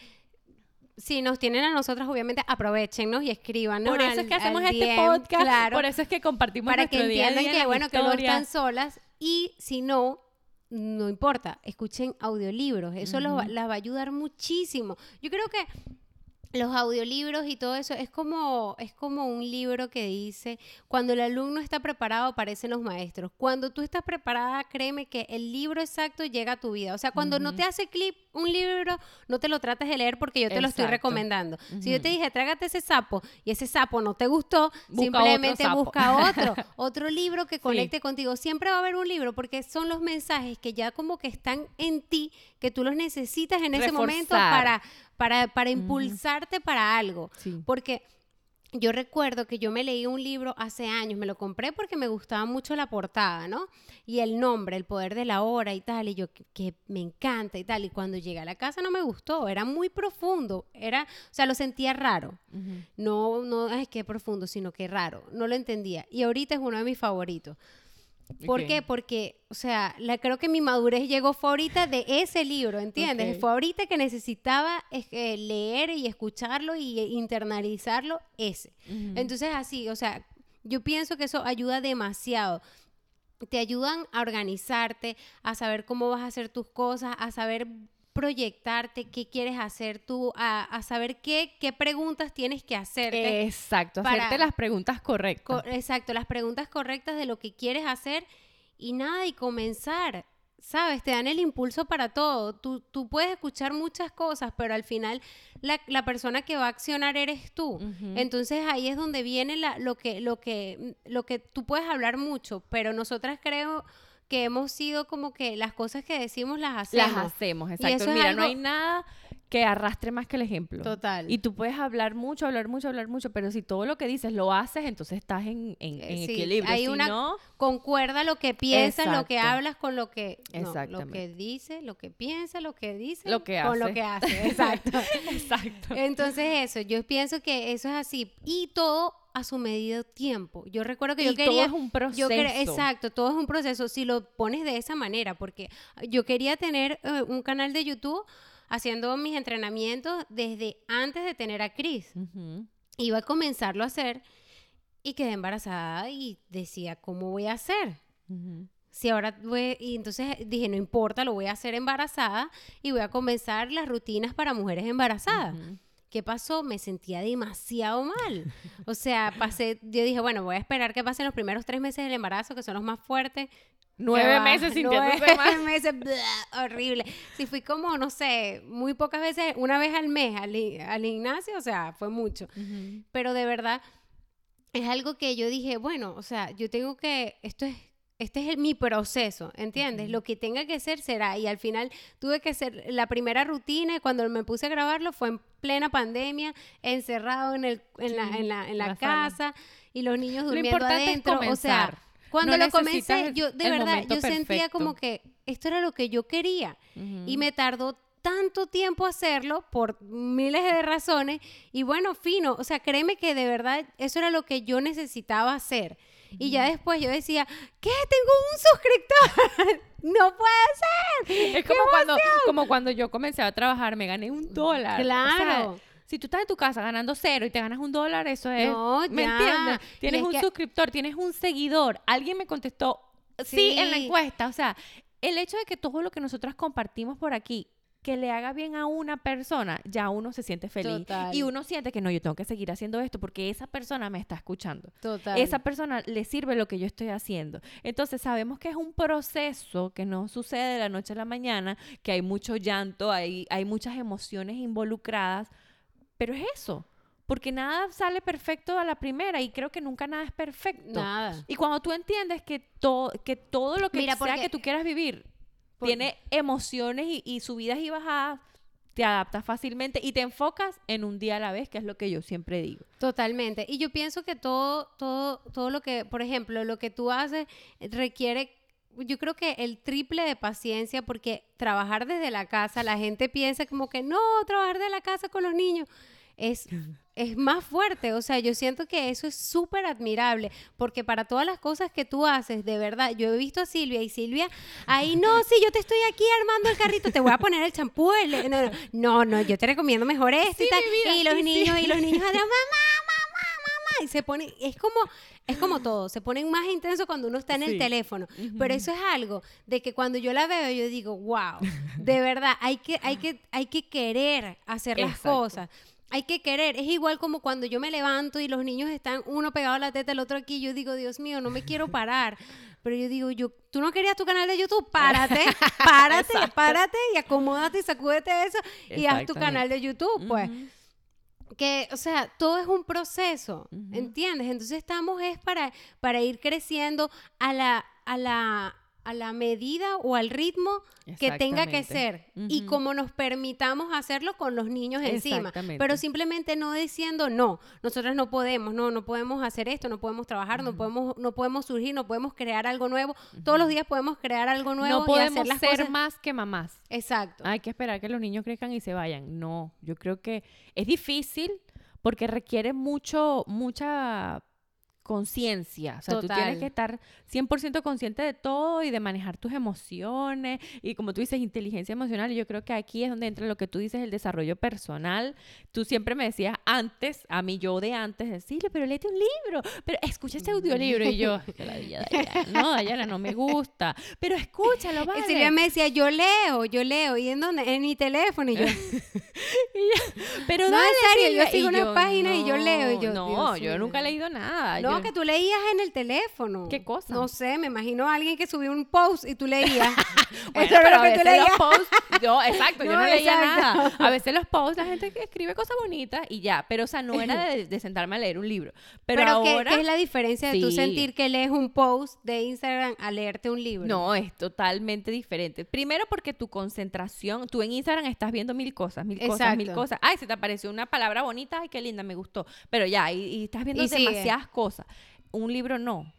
si nos tienen a nosotras, obviamente aprovechennos y escríbanos. por eso al- es que hacemos este DM, podcast, claro, por eso es que compartimos para que nuestro día a entiendan día, que, bueno, que no están solas. Y si no, no importa, escuchen audiolibros. Eso las va a ayudar muchísimo. Yo creo que los audiolibros y todo eso es como, es como un libro que dice, cuando el alumno está preparado aparecen los maestros. Cuando tú estás preparada, créeme que el libro exacto llega a tu vida. O sea, cuando no te hace clip un libro, no te lo trates de leer porque yo te lo estoy recomendando. Si yo te dije, trágate ese sapo y ese sapo no te gustó, Busca simplemente otro busca otro, *laughs* otro libro que conecte contigo. Siempre va a haber un libro porque son los mensajes que ya como que están en ti, que tú los necesitas en ese momento para, para, para impulsarte para algo. Sí. Porque yo recuerdo que yo me leí un libro hace años, me lo compré porque me gustaba mucho la portada, ¿no? Y el nombre, el poder de la hora y tal, y yo que, que me encanta y tal, y cuando llegué a la casa no me gustó, era muy profundo, era, o sea, lo sentía raro, no, no, es que profundo, sino que raro, no lo entendía, y ahorita es uno de mis favoritos. ¿Por qué? Porque, o sea, la, creo que mi madurez llegó fue ahorita de ese libro, ¿entiendes? Fue ahorita que necesitaba es- eh, leer y escucharlo y internalizarlo ese. Entonces, así, o sea, yo pienso que eso ayuda demasiado. Te ayudan a organizarte, a saber cómo vas a hacer tus cosas, a saber proyectarte, qué quieres hacer tú, a, a saber qué, qué preguntas tienes que hacerte. Exacto, para- hacerte las preguntas correctas. Co- exacto, las preguntas correctas de lo que quieres hacer y nada, y comenzar. ¿Sabes? Te dan el impulso para todo. Tú, tú puedes escuchar muchas cosas, pero al final la, la persona que va a accionar eres tú. Entonces ahí es donde viene la- lo, que, lo, que, lo que tú puedes hablar mucho, pero nosotras creo que hemos sido como que las cosas que decimos las hacemos. Las hacemos, Y exacto. Mira, no hay nada que arrastre más que el ejemplo. Total. Y tú puedes hablar mucho, hablar mucho, hablar mucho, pero si todo lo que dices lo haces, entonces estás en, en- Eh, en sí, equilibrio. hay si una- no, Concuerda lo que piensas, lo que hablas con lo que no, lo que dice, lo que piensa, lo que dice, Lo que con lo hace. que hace. *laughs* Exacto. exacto. Entonces eso, yo pienso que eso es así y todo a su medido tiempo. Yo recuerdo que yo quería todo es un proceso. yo exacto, todo es un proceso si lo pones de esa manera, porque yo quería tener eh, un canal de YouTube haciendo mis entrenamientos desde antes de tener a Chris. Iba a comenzarlo a hacer y quedé embarazada y decía, ¿cómo voy a hacer? Si ahora voy, y entonces dije, no importa, lo voy a hacer embarazada y voy a comenzar las rutinas para mujeres embarazadas. ¿Qué pasó? Me sentía demasiado mal. O sea, pasé, yo dije, bueno, voy a esperar que pasen los primeros tres meses del embarazo, que son los más fuertes. Nueve va, meses sintiéndose nueve mal. *laughs* meses, bleh, horrible. Si fui como, no sé, muy pocas veces, una vez al mes al, al gimnasio, o sea, fue mucho. Pero de verdad, es algo que yo dije, bueno, o sea, yo tengo que, esto es, este es el- mi proceso, ¿entiendes? Lo que tenga que ser será. Y al final tuve que hacer la primera rutina y cuando me puse a grabarlo fue en plena pandemia, encerrado en, el, en, la, en, la, en la sala. casa y los niños Lo durmiendo importante es adentro. o sea, comenzar. cuando No lo comencé, yo de verdad, yo sentía como que esto era lo que yo quería. Y me tardó tanto tiempo hacerlo por miles de razones. Y bueno, fino, o sea, créeme que de verdad eso era lo que yo necesitaba hacer. Y ya después yo decía, ¿qué? Tengo un suscriptor. *laughs* no puede ser. Es como cuando, como cuando yo comencé a trabajar, me gané un dólar. O sea, Claro. si tú estás en tu casa ganando cero y te ganas un dólar, eso es. No, ¿Me ya. entiendes? Tienes es un que- suscriptor, tienes un seguidor. Alguien me contestó sí. en la encuesta. O sea, el hecho de que todo lo que nosotras compartimos por aquí que le haga bien a una persona, ya uno se siente feliz. Total. Y uno siente que no, yo tengo que seguir haciendo esto porque esa persona me está escuchando. Total. Esa persona le sirve lo que yo estoy haciendo. Entonces sabemos que es un proceso que no sucede de la noche a la mañana, que hay mucho llanto, hay, hay muchas emociones involucradas, pero es eso, porque nada sale perfecto a la primera y creo que nunca nada es perfecto. Nada. Y cuando tú entiendes que, to- que todo lo que Mira, sea porque- que tú quieras vivir tiene emociones y, y subidas y bajadas, te adaptas fácilmente y te enfocas en un día a la vez, que es lo que yo siempre digo. Totalmente. Y yo pienso que todo, todo, todo lo que, por ejemplo, lo que tú haces requiere, yo creo que el triple de paciencia, porque trabajar desde la casa, la gente piensa como que no, trabajar de la casa con los niños es, *laughs* es más fuerte. O sea, yo siento que eso es súper admirable, porque para todas las cosas que tú haces, de verdad, yo he visto a Silvia y Silvia, ahí no, sí, yo te estoy aquí armando el carrito, te voy a poner el champú. el- No, no, no, no, yo te recomiendo mejor esto y Sí, tal. mi vida, y los sí, sí. niños, y los *laughs* niños atrás, mamá, mamá, mamá. Y se pone, es como, es como todo, se ponen más intenso cuando uno está en el Sí. teléfono. Pero eso es algo de que cuando yo la veo, yo digo, wow, de verdad, hay que, hay que, hay que querer hacer las Exacto. cosas. Hay que querer, es igual como cuando yo me levanto y los niños están uno pegado a la teta, el otro aquí, yo digo, Dios mío, no me quiero parar. Pero yo digo, yo, tú no querías tu canal de YouTube, párate, *laughs* párate, párate y acomódate y sacúdete eso y haz tu canal de YouTube, pues que, o sea, todo es un proceso. ¿entiendes? Entonces estamos es para, para ir creciendo a la, a la, a la medida o al ritmo que tenga que ser y como nos permitamos hacerlo con los niños encima. Pero simplemente no diciendo, no, nosotros no podemos, no, no podemos hacer esto, no podemos trabajar, no, podemos, no podemos surgir, no podemos crear algo nuevo. Todos los días podemos crear algo nuevo no y podemos hacer las ser cosas. más que mamás. Exacto. Hay que esperar que los niños crezcan y se vayan. No, yo creo que es difícil porque requiere mucho, mucha conciencia. O sea, tú tienes Total. que estar 100% consciente de todo y de manejar tus emociones y como tú dices, inteligencia emocional. Y yo creo que aquí es donde entra lo que tú dices, el desarrollo personal. Tú siempre me decías antes, a mí yo de antes, decirle, pero léete un libro, pero escucha este audiolibro. Y yo, "Qué ladilla, Dayana. no, Dayana, no me gusta. Pero escúchalo, Y vale. Silvia me decía, yo leo, yo leo. ¿Y en dónde? En mi teléfono. Y yo, *laughs* Pero No, en serio, yo sigo Y una página y yo leo, y yo, no, Dios yo nunca he leído nada. no, que tú leías en el teléfono. ¿Qué cosa? No sé, me imagino a alguien que subió un post y tú leías. *laughs* Bueno, Eso pero lo a que tú leías. los posts, yo, exacto, yo No, leía exacto. nada. A veces los posts, la gente que escribe cosas bonitas y ya, pero o sea, no era *laughs* de, de sentarme a leer un libro. Pero, Pero, ¿qué- ahora... ¿qué, es la diferencia de tú Sí. sentir que lees un post de Instagram a leerte un libro? No, es totalmente diferente. Primero porque tu concentración, tú en Instagram estás viendo mil cosas, mil cosas, mil cosas. Ay, se te apareció una palabra bonita, ay, qué linda, me gustó. Pero ya, y, y estás viendo Y demasiadas cosas. Un libro no.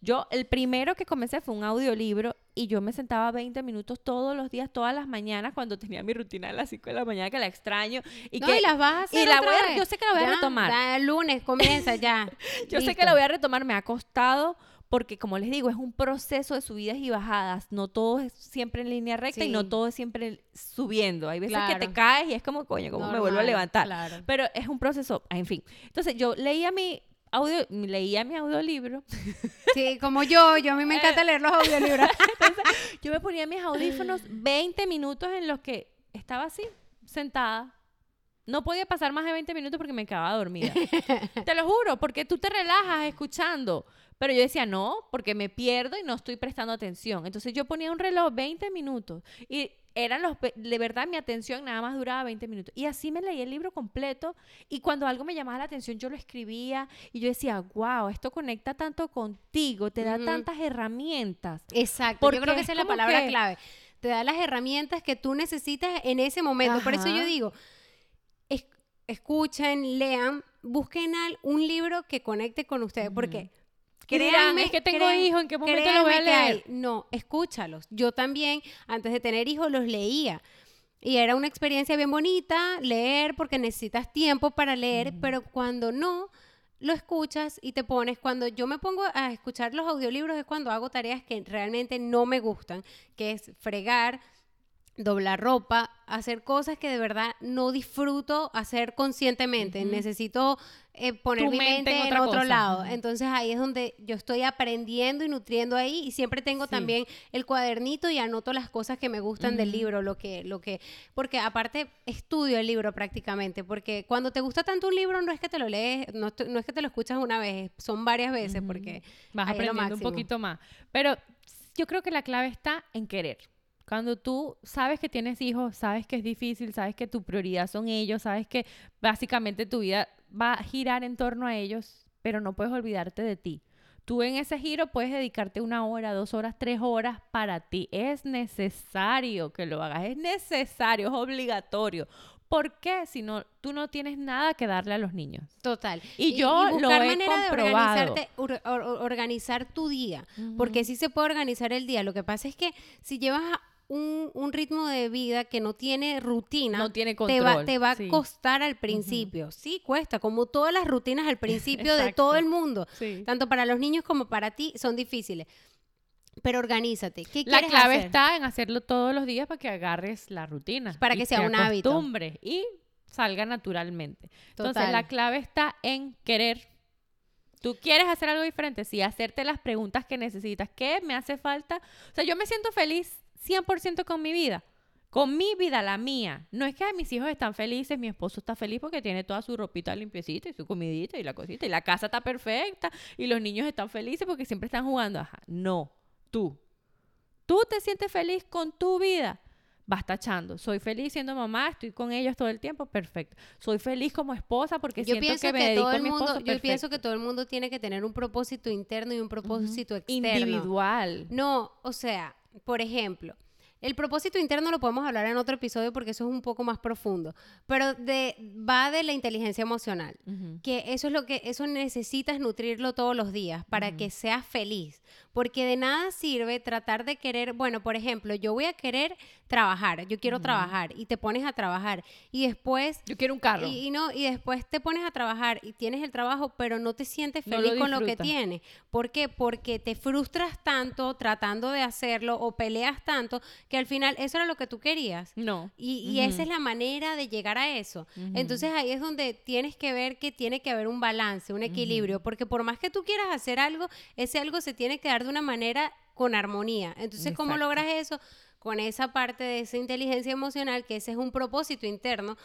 Yo, el primero que comencé fue un audiolibro y yo me sentaba 20 minutos todos los días, todas las mañanas, cuando tenía mi rutina de las 5 de la mañana, que la extraño. Y No, que y las vas a hacer y la otra voy a- vez. yo sé que la voy a retomar. ya el lunes comienza ya. *laughs* Yo sé que la voy a retomar, me ha costado porque como les digo, es un proceso de subidas y bajadas, no todo es siempre en línea recta y no todo es siempre subiendo. Hay veces que te Claro. caes y es como, coño, ¿cómo me vuelvo a levantar? claro. Pero es un proceso, en fin. Entonces yo leía mi audio, leía mi audiolibro, *laughs* Sí, como yo, yo a mí me encanta leer los audiolibros. *laughs* yo me ponía mis audífonos 20 minutos en los que estaba así, sentada. No podía pasar más de 20 minutos porque me quedaba dormida. *laughs* Te lo juro, porque tú te relajas escuchando. Pero yo decía, no, porque me pierdo y no estoy prestando atención. Entonces yo ponía un reloj 20 minutos y eran los, de verdad mi atención nada más duraba 20 minutos. Y así me leí el libro completo y cuando algo me llamaba la atención yo lo escribía y yo decía, wow, esto conecta tanto contigo, te da tantas herramientas. Exacto, Porque yo creo que es esa es la palabra que- clave. Te da las herramientas que tú necesitas en ese momento. Por eso yo digo, es- escuchen, lean, busquen al- un libro que conecte con ustedes, porque créanme- es que tengo hijos, ¿en qué momento los voy a leer? No, escúchalos. Yo también, antes de tener hijos, los leía. Y era una experiencia bien bonita leer porque necesitas tiempo para leer, pero cuando no, lo escuchas y te pones. Cuando yo me pongo a escuchar los audiolibros es cuando hago tareas que realmente no me gustan, que es fregar, doblar ropa, hacer cosas que de verdad no disfruto hacer conscientemente. Necesito eh, poner Tu mi mente mente, en otro cosa. lado. Entonces ahí es donde yo estoy aprendiendo y nutriendo ahí y siempre tengo Sí. también el cuadernito y anoto las cosas que me gustan del libro, lo que, lo que, porque aparte estudio el libro prácticamente, porque cuando te gusta tanto un libro no es que te lo lees, no, es- no es que te lo escuchas una vez, son varias veces, porque Vas aprendiendo un poquito más. Pero yo creo que la clave está en querer. Cuando tú sabes que tienes hijos, sabes que es difícil, sabes que tu prioridad son ellos, sabes que básicamente tu vida va a girar en torno a ellos, pero no puedes olvidarte de ti. Tú en ese giro puedes dedicarte una hora, dos horas, tres horas para ti. Es necesario que lo hagas, es necesario, es obligatorio. ¿Por qué? Si no, tú no tienes nada que darle a los niños. Total. Y yo lo buscar he manera comprobado. organizarte, or- or- organizar tu día, porque sí se puede organizar el día. Lo que pasa es que si llevas a un, un ritmo de vida que no tiene rutina, No tiene te va, control, te va sí. a costar al principio. Sí, cuesta, como todas las rutinas al *laughs* principio de todo el mundo. Sí. Tanto para los niños como para ti son difíciles. Pero organízate. ¿Qué La quieres clave hacer? está en hacerlo todos los días para que agarres la rutina. Para que sea un hábito. acostumbres y salga naturalmente. Entonces, Total. la clave está en querer. Tú quieres hacer algo diferente, sí, hacerte las preguntas que necesitas. ¿Qué me hace falta? O sea, yo me siento feliz 100% con mi vida. Con mi vida, la mía. No es que ay, mis hijos están felices, mi esposo está feliz porque tiene toda su ropita limpiecita y su comidita y la cosita. Y la casa está perfecta y los niños están felices porque siempre están jugando. Ajá, no, tú. Tú te sientes feliz con tu vida. vas tachando. Soy feliz siendo mamá, estoy con ellos todo el tiempo, perfecto. Soy feliz como esposa porque Yo siento pienso que que, me dedico a mi esposo, yo pienso que todo el mundo tiene que tener un propósito interno y un propósito externo. individual. No, o sea, por ejemplo, el propósito interno lo podemos hablar en otro episodio porque eso es un poco más profundo, pero de, va de la inteligencia emocional, que eso es lo que, eso necesitas nutrirlo todos los días para que seas feliz, porque de nada sirve tratar de querer, bueno, por ejemplo, yo voy a querer trabajar, yo quiero trabajar y te pones a trabajar y después Yo quiero un carro. y, y no, y después te pones a trabajar y tienes el trabajo, pero no te sientes No feliz lo con lo que tienes. ¿Por qué? Porque te frustras tanto tratando de hacerlo o peleas tanto que al final eso era lo que tú querías. no. Y, y esa es la manera de llegar a eso. Entonces ahí es donde tienes que ver que tiene que haber un balance, un equilibrio, porque por más que tú quieras hacer algo, ese algo se tiene que dar de una manera con armonía. Entonces, ¿cómo logras eso? Con esa parte de esa inteligencia emocional, que ese es un propósito interno,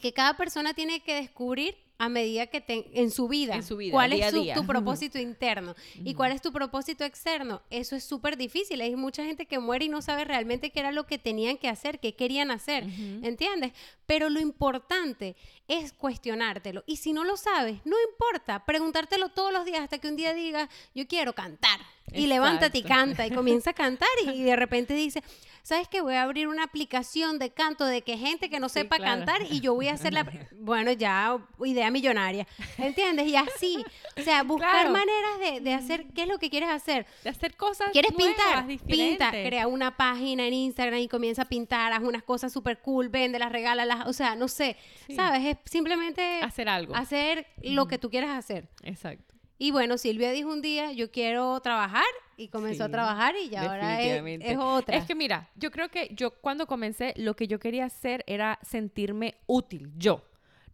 que cada persona tiene que descubrir a medida que te, en su vida, En su vida, cuál día es su- tu propósito interno y cuál es tu propósito externo. Eso es súper difícil. Hay mucha gente que muere y no sabe realmente qué era lo que tenían que hacer, qué querían hacer, ¿entiendes? Pero lo importante es cuestionártelo. Y si no lo sabes, no importa, preguntártelo todos los días hasta que un día digas, yo quiero cantar. Y levántate y canta y comienza a cantar y, de repente dice, ¿sabes qué? Voy a abrir una aplicación de canto de que gente que no Sí, sepa claro. cantar y yo voy a hacer la... *laughs* *laughs* Bueno, ya, idea millonaria, ¿entiendes? Y así, o sea, buscar Claro. maneras de, de hacer qué es lo que quieres hacer. De hacer cosas ¿Quieres nuevas, pintar? Pinta, diferentes. crea una página en Instagram y comienza a pintar, haz unas cosas súper cool, véndelas, regálalas, o sea, no sé, Sí. ¿sabes? Es simplemente Hacer algo. hacer lo que tú quieras hacer. Exacto. Y bueno, Silvia dijo un día, yo quiero trabajar y comenzó a trabajar y ya ahora es, es otra. Es que mira, yo creo que yo cuando comencé lo que yo quería hacer era sentirme útil, yo.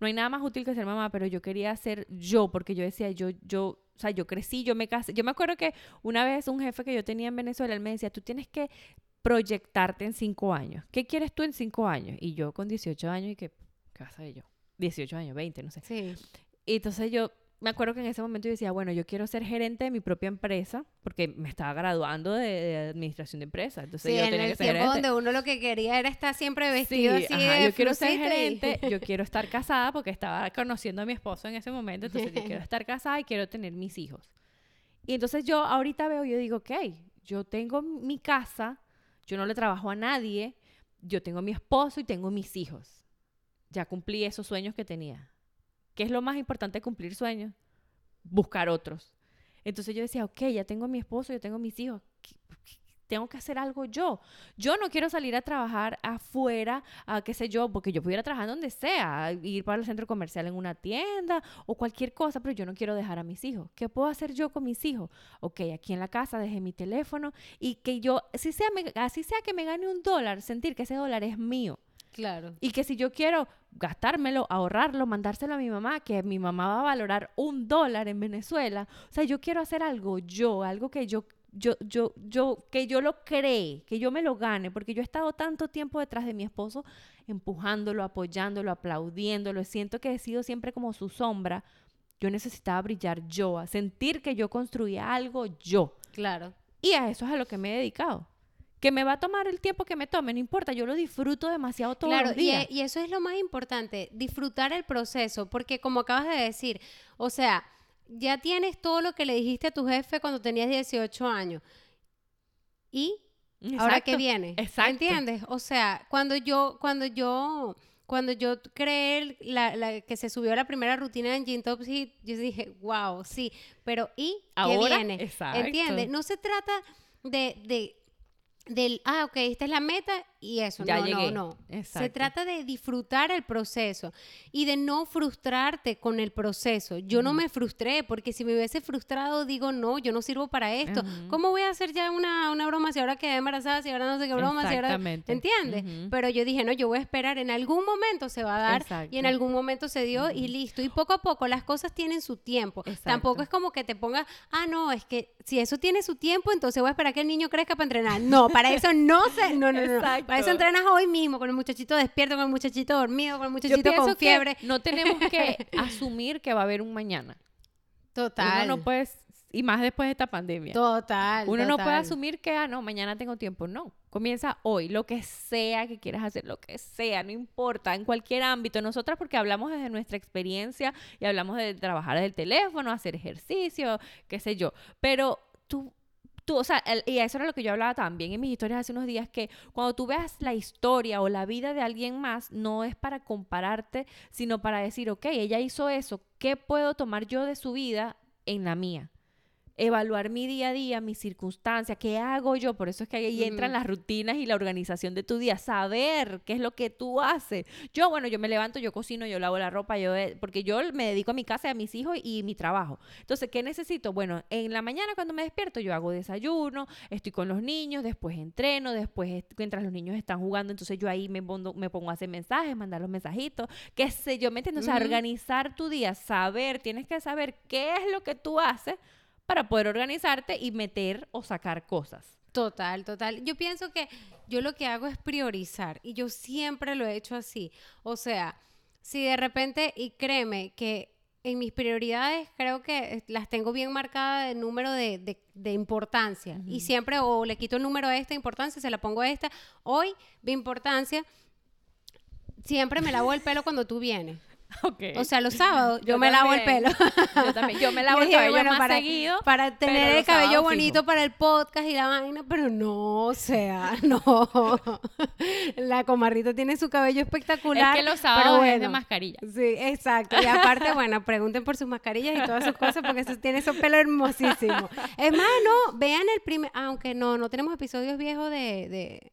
No hay nada más útil que ser mamá, pero yo quería ser yo porque yo decía, yo yo, o sea, yo crecí, yo me casé. Yo me acuerdo que una vez un jefe que yo tenía en Venezuela, él me decía, tú tienes que proyectarte en cinco años. ¿Qué quieres tú en cinco años? Y yo con 18 años, y que, ¿qué vas a yo? 18 años, 20, no sé. Sí. Y entonces yo me acuerdo que en ese momento yo decía, bueno, yo quiero ser gerente de mi propia empresa porque me estaba graduando de, de administración de empresa. Entonces Sí, yo en tenía el que ser tiempo gerente. donde uno lo que quería era estar siempre Sí, vestido así ajá, de yo quiero ser y- gerente, *laughs* yo quiero estar casada porque estaba conociendo a mi esposo en ese momento, entonces yo quiero *laughs* estar casada y quiero tener mis hijos. Y entonces yo ahorita veo, yo digo, ok, yo tengo mi casa, yo no le trabajo a nadie, yo tengo mi esposo y tengo mis hijos. Ya cumplí esos sueños que tenía. ¿Qué es lo más importante cumplir sueños? Buscar otros. Entonces yo decía, ok, ya tengo mi esposo, yo tengo mis hijos. ¿qué- qué- Tengo que hacer algo yo. Yo no quiero salir a trabajar afuera, a qué sé yo, porque yo pudiera trabajar donde sea, ir para el centro comercial en una tienda o cualquier cosa, pero yo no quiero dejar a mis hijos. ¿Qué puedo hacer yo con mis hijos? Ok, aquí en la casa dejé mi teléfono y que yo, así sea, me- así sea que me gane un dólar, sentir que ese dólar es mío. Claro. Y que si yo quiero gastármelo, ahorrarlo, mandárselo a mi mamá, que mi mamá va a valorar un dólar en Venezuela. O sea, yo quiero hacer algo yo, algo que yo, yo, yo, yo, que yo lo cree, que yo me lo gane, porque yo he estado tanto tiempo detrás de mi esposo, empujándolo, apoyándolo, aplaudiéndolo. Siento que he sido siempre como su sombra. Yo necesitaba brillar yo, a sentir que yo construía algo yo. Claro. Y a eso es a lo que me he dedicado. Que me va a tomar el tiempo que me tome, no importa, yo lo disfruto demasiado todos Claro, los y, días. e- y eso es lo más importante, disfrutar el proceso, porque como acabas de decir, o sea, ya tienes todo lo que le dijiste a tu jefe cuando tenías 18 años. ¿Y ahora qué viene? exacto. ¿Entiendes? O sea, cuando yo, cuando yo, cuando yo creé la, la- que se subió la primera rutina en Gin Top Hit, yo dije, wow, sí, pero ¿y qué Ahora, viene? exacto. ¿Entiendes? No se trata de, de del, ah, ok, esta es la meta y eso. Ya no, llegué. no, no. Se trata de disfrutar el proceso y de no frustrarte con el proceso. Yo no me frustré porque si me hubiese frustrado, digo, no, yo no sirvo para esto. ¿Cómo voy a hacer ya una, una broma si ahora quedé embarazada, si ahora no sé qué broma, si ahora... ¿Entiendes? Pero yo dije, no, yo voy a esperar, en algún momento se va a dar y en algún momento se dio y listo. Y poco a poco las cosas tienen su tiempo. Tampoco es como que te pongas, ah, no, es que si eso tiene su tiempo, entonces voy a esperar que el niño crezca para entrenar. No, para eso no se, no, no, no. Exacto. Para eso entrenas hoy mismo, con el muchachito despierto, con el muchachito dormido, con el muchachito con fiebre. que no tenemos que *laughs* asumir que va a haber un mañana. Total. Uno no puede, y más después de esta pandemia. Total. Uno no puede asumir que, ah, no, mañana tengo tiempo. No. Comienza hoy, lo que sea que quieras hacer, lo que sea, no importa, en cualquier ámbito. Nosotras porque hablamos desde nuestra experiencia y hablamos de trabajar desde el teléfono, hacer ejercicio, qué sé yo. Pero tú, tú, o sea, el- y eso era lo que yo hablaba también en mis historias hace unos días, que cuando tú veas la historia o la vida de alguien más, no es para compararte, sino para decir, ok, ella hizo eso, ¿qué puedo tomar yo de su vida en la mía? Evaluar mi día a día, mis circunstancias, qué hago yo, por eso es que ahí entran las rutinas y la organización de tu día, saber qué es lo que tú haces. Yo, bueno, yo me levanto, yo cocino, yo lavo la ropa, yo eh, porque yo me dedico a mi casa, a mis hijos y mi trabajo. Entonces, ¿qué necesito? Bueno, en la mañana cuando me despierto, yo hago desayuno, estoy con los niños, después entreno, después mientras los niños están jugando, entonces yo ahí me pongo, me pongo a hacer mensajes, mandar los mensajitos, qué sé yo, ¿me entiendes? O sea, organizar tu día, saber, tienes que saber qué es lo que tú haces para poder organizarte y meter o sacar cosas. Total, total. Yo pienso que yo lo que hago es priorizar y yo siempre lo he hecho así. O sea, si de repente, y créeme que en mis prioridades creo que las tengo bien marcadas de número de, de- de importancia y siempre o le quito el número a esta importancia, se la pongo a esta. Hoy, de importancia, siempre me lavo el pelo cuando tú vienes. *laughs* O sea, los sábados *laughs* yo, me lavo el pelo. yo también. Yo me *laughs* lavo el cabello bueno, más para, seguido. para tener el cabello bonito fijo. para el podcast y la vaina, pero no, o sea, no. La comarrita tiene su cabello espectacular. Es que los pero sábados es de mascarilla. Sí, exacto. Y aparte, bueno, pregunten por sus mascarillas y todas sus cosas porque eso tiene esos pelos hermosísimos. Es más, no, vean el primer, aunque no, no tenemos episodios viejos de, de,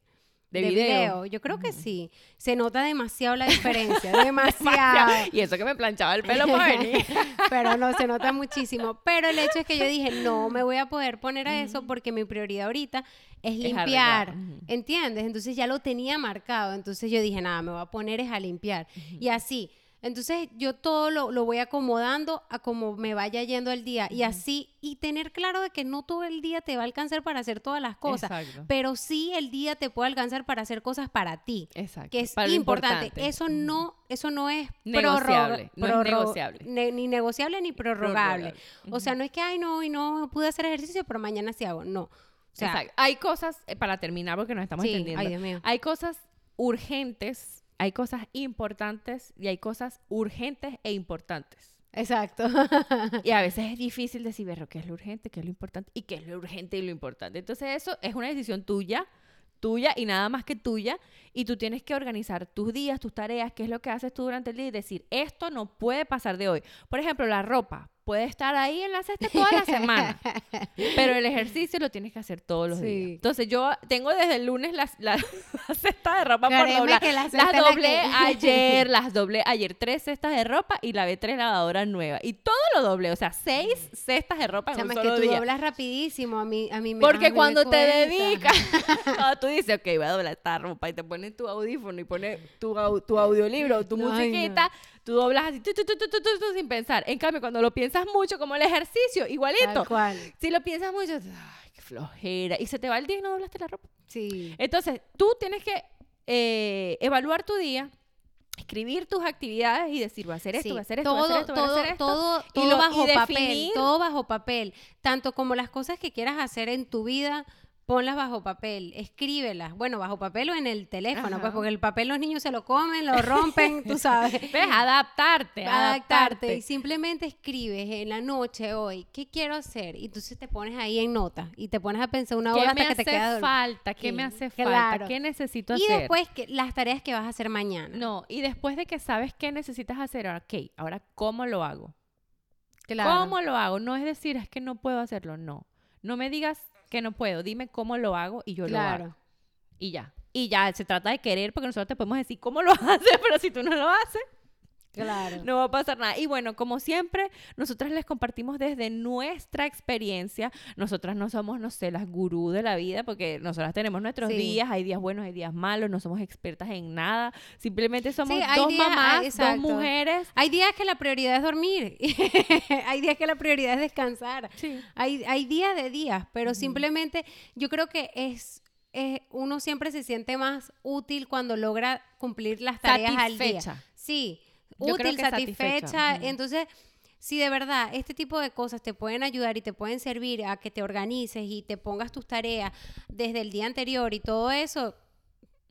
De video. Yo creo que sí. Se nota demasiado la *laughs* diferencia, demasiado. Y eso que me planchaba el pelo para venir. *laughs* Pero no, se nota *laughs* muchísimo. Pero el hecho es que yo dije, no me voy a poder poner a eso porque mi prioridad ahorita es limpiar. ¿Entiendes? Entonces ya lo tenía marcado. Entonces yo dije, nada, me voy a poner es a limpiar. Y así. Entonces yo todo lo, lo voy acomodando a como me vaya yendo el día. Y así, y tener claro de que no todo el día te va a alcanzar para hacer todas las cosas. Exacto. Pero sí el día te puede alcanzar para hacer cosas para ti Exacto. que es importante. importante. Eso no, eso no es Negociable, no es negociable. ne- ni negociable ni prorrogable. Prorrogable. O sea, no es que ay no, hoy no pude hacer ejercicio, pero mañana sí hago. No. O sea, Exacto. Hay cosas, eh, para terminar, porque nos estamos sí, entendiendo. ay Dios mío. Hay cosas urgentes, hay cosas importantes y hay cosas urgentes e importantes. Exacto. Y a veces *laughs* es difícil decir, pero ¿qué es lo urgente? ¿Qué es lo importante? ¿Y qué es lo urgente y lo importante? Entonces eso es una decisión tuya, tuya y nada más que tuya. Y tú tienes que organizar tus días, tus tareas, qué es lo que haces tú durante el día y decir, esto no puede pasar de hoy. Por ejemplo, la ropa puede estar ahí en la cesta toda la semana, *laughs* pero el ejercicio lo tienes que hacer todos los Sí. días. Entonces yo tengo desde el lunes las, las, *laughs* la cesta de ropa por doblar. la Las la doblé que- ayer, *laughs* las doblé ayer tres cestas de ropa y lavé tres lavadoras nuevas. Y todo lo doblé, o sea, seis cestas de ropa en Chama, un es que tú día. doblas rapidísimo. A mí, a mí me a Porque me cuando te dedicas, cuando tú dices, ok, voy a doblar esta ropa y te pones tu audífono y pones tu, au- tu audiolibro o tu Ay, no. Tú doblas así tu, tu, tu, tu, tu, tu, tu, sin pensar. En cambio, cuando lo piensas mucho, como el ejercicio, igualito. Tal cual. Si lo piensas mucho, ay, qué flojera. Y se te va el día y no doblaste la ropa. Sí. Entonces, tú tienes que eh, evaluar tu día, escribir tus actividades y decir, voy a hacer esto, Sí, voy a hacer esto, voy a hacer esto, voy a todo, hacer esto. todo, y todo lo- bajo y papel, todo bajo papel, tanto como las cosas que quieras hacer en tu vida, ponlas bajo papel, escríbelas, bueno, bajo papel o en el teléfono, Ajá. pues porque el papel los niños se lo comen, lo *laughs* rompen, tú sabes. ¿Ves? Adaptarte, Adaptarte adaptarte. y simplemente escribes en la noche hoy, ¿qué quiero hacer? Y entonces te pones ahí en nota y te pones a pensar una ¿Qué hora hasta que te queda hace dormido. falta? ¿Qué me hace claro. falta? ¿Qué necesito Y hacer? después que, las tareas que vas a hacer mañana. No, y después de que sabes qué necesitas hacer, ahora, ok, ahora, ¿cómo lo hago? Claro. ¿Cómo lo hago? No es decir, es que no puedo hacerlo, no. No me digas que no puedo, dime cómo lo hago y yo lo hago. Y ya. Y ya, se trata de querer porque nosotros te podemos decir cómo lo *laughs* haces, pero si tú no lo haces, Claro. no va a pasar nada. Y bueno, como siempre, nosotras les compartimos desde nuestra experiencia. Nosotras no somos, no sé, las gurú de la vida, porque nosotras tenemos nuestros Sí. días, hay días buenos, hay días malos, no somos expertas en nada. Simplemente somos Sí, dos días- mamás, hay- dos mujeres. Hay días que la prioridad es dormir. *laughs* hay días que la prioridad es descansar. Sí. Hay, hay días de días, pero simplemente yo creo que es, es- uno siempre se siente más útil cuando logra cumplir las tareas al día. Satisfecha. Sí, Yo útil, satisfecha. satisfecha. Entonces, si de verdad este tipo de cosas te pueden ayudar y te pueden servir a que te organices y te pongas tus tareas desde el día anterior y todo eso,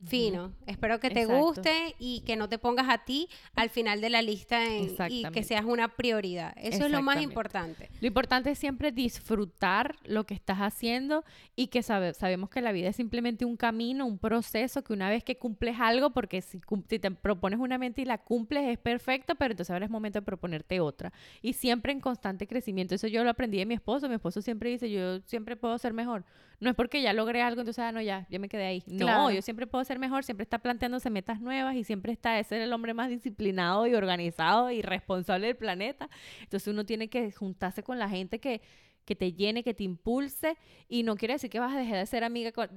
fino. Espero que te Exacto. guste y que no te pongas a ti al final de la lista en- y que seas una prioridad. Eso es lo más importante. Lo importante es siempre disfrutar lo que estás haciendo y que sabe- sabemos que la vida es simplemente un camino, un proceso, que una vez que cumples algo, porque si, si te propones una mente y la cumples es perfecto, pero entonces ahora es momento de proponerte otra. Y siempre en constante crecimiento. Eso yo lo aprendí de mi esposo. Mi esposo siempre dice, yo siempre puedo ser mejor. No es porque ya logré algo, entonces, ah, no, ya, ya me quedé ahí. No, yo siempre puedo ser mejor, siempre está planteándose metas nuevas y siempre está, es ser el hombre más disciplinado y organizado y responsable del planeta. Entonces uno tiene que juntarse con la gente que, que te llene, que te impulse y no quiere decir que vas a dejar de ser amiga, con-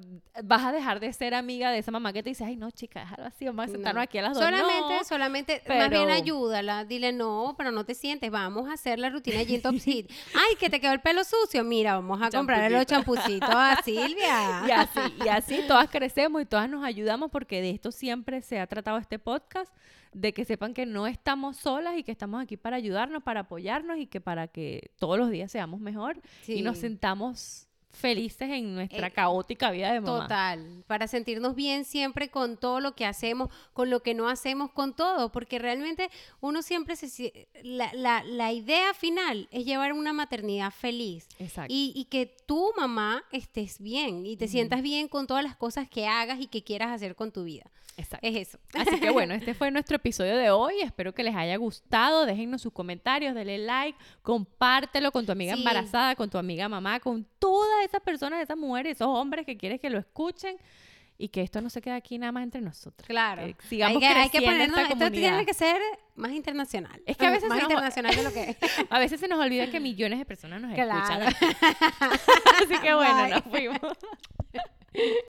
vas a dejar de ser amiga de esa mamá que te dice, ay no chica, déjalo así, vamos a sentarnos No. aquí a las dos. Solamente, No. solamente, más bien ayúdala. Dile, no, pero no te sientes. Vamos a hacer la rutina Gin Top Seed. *laughs* Ay, que te quedó el pelo sucio. Mira, vamos a comprarle los champucitos a Silvia. *laughs* Y así, y así todas crecemos y todas nos ayudamos porque de esto siempre se ha tratado este podcast, de que sepan que no estamos solas y que estamos aquí para ayudarnos, para apoyarnos y que para que todos los días seamos mejor y nos sentamos felices en nuestra Eh, caótica vida de mamá. Total, para sentirnos bien siempre con todo lo que hacemos, con lo que no hacemos, con todo, porque realmente uno siempre se... La, la, la idea final es llevar una maternidad feliz Exacto. y, y que tu mamá estés bien y te sientas bien con todas las cosas que hagas y que quieras hacer con tu vida. Exacto. Es eso. Así que bueno, este fue nuestro episodio de hoy. Espero que les haya gustado. Déjennos sus comentarios, denle like, compártelo con tu amiga Sí. embarazada, con tu amiga mamá, con todas esas personas, esas mujeres, esos hombres que quieres que lo escuchen y que esto no se quede aquí nada más entre nosotros. Claro. Que sigamos hay que, hay que creciendo ponernos, esta esto tiene comunidad. que ser más internacional. Es que a veces más se nos- internacional de lo que es. *laughs* A veces se nos olvida que millones de personas nos Claro. escuchan. *laughs* Así que bueno, Bye. nos fuimos. *laughs*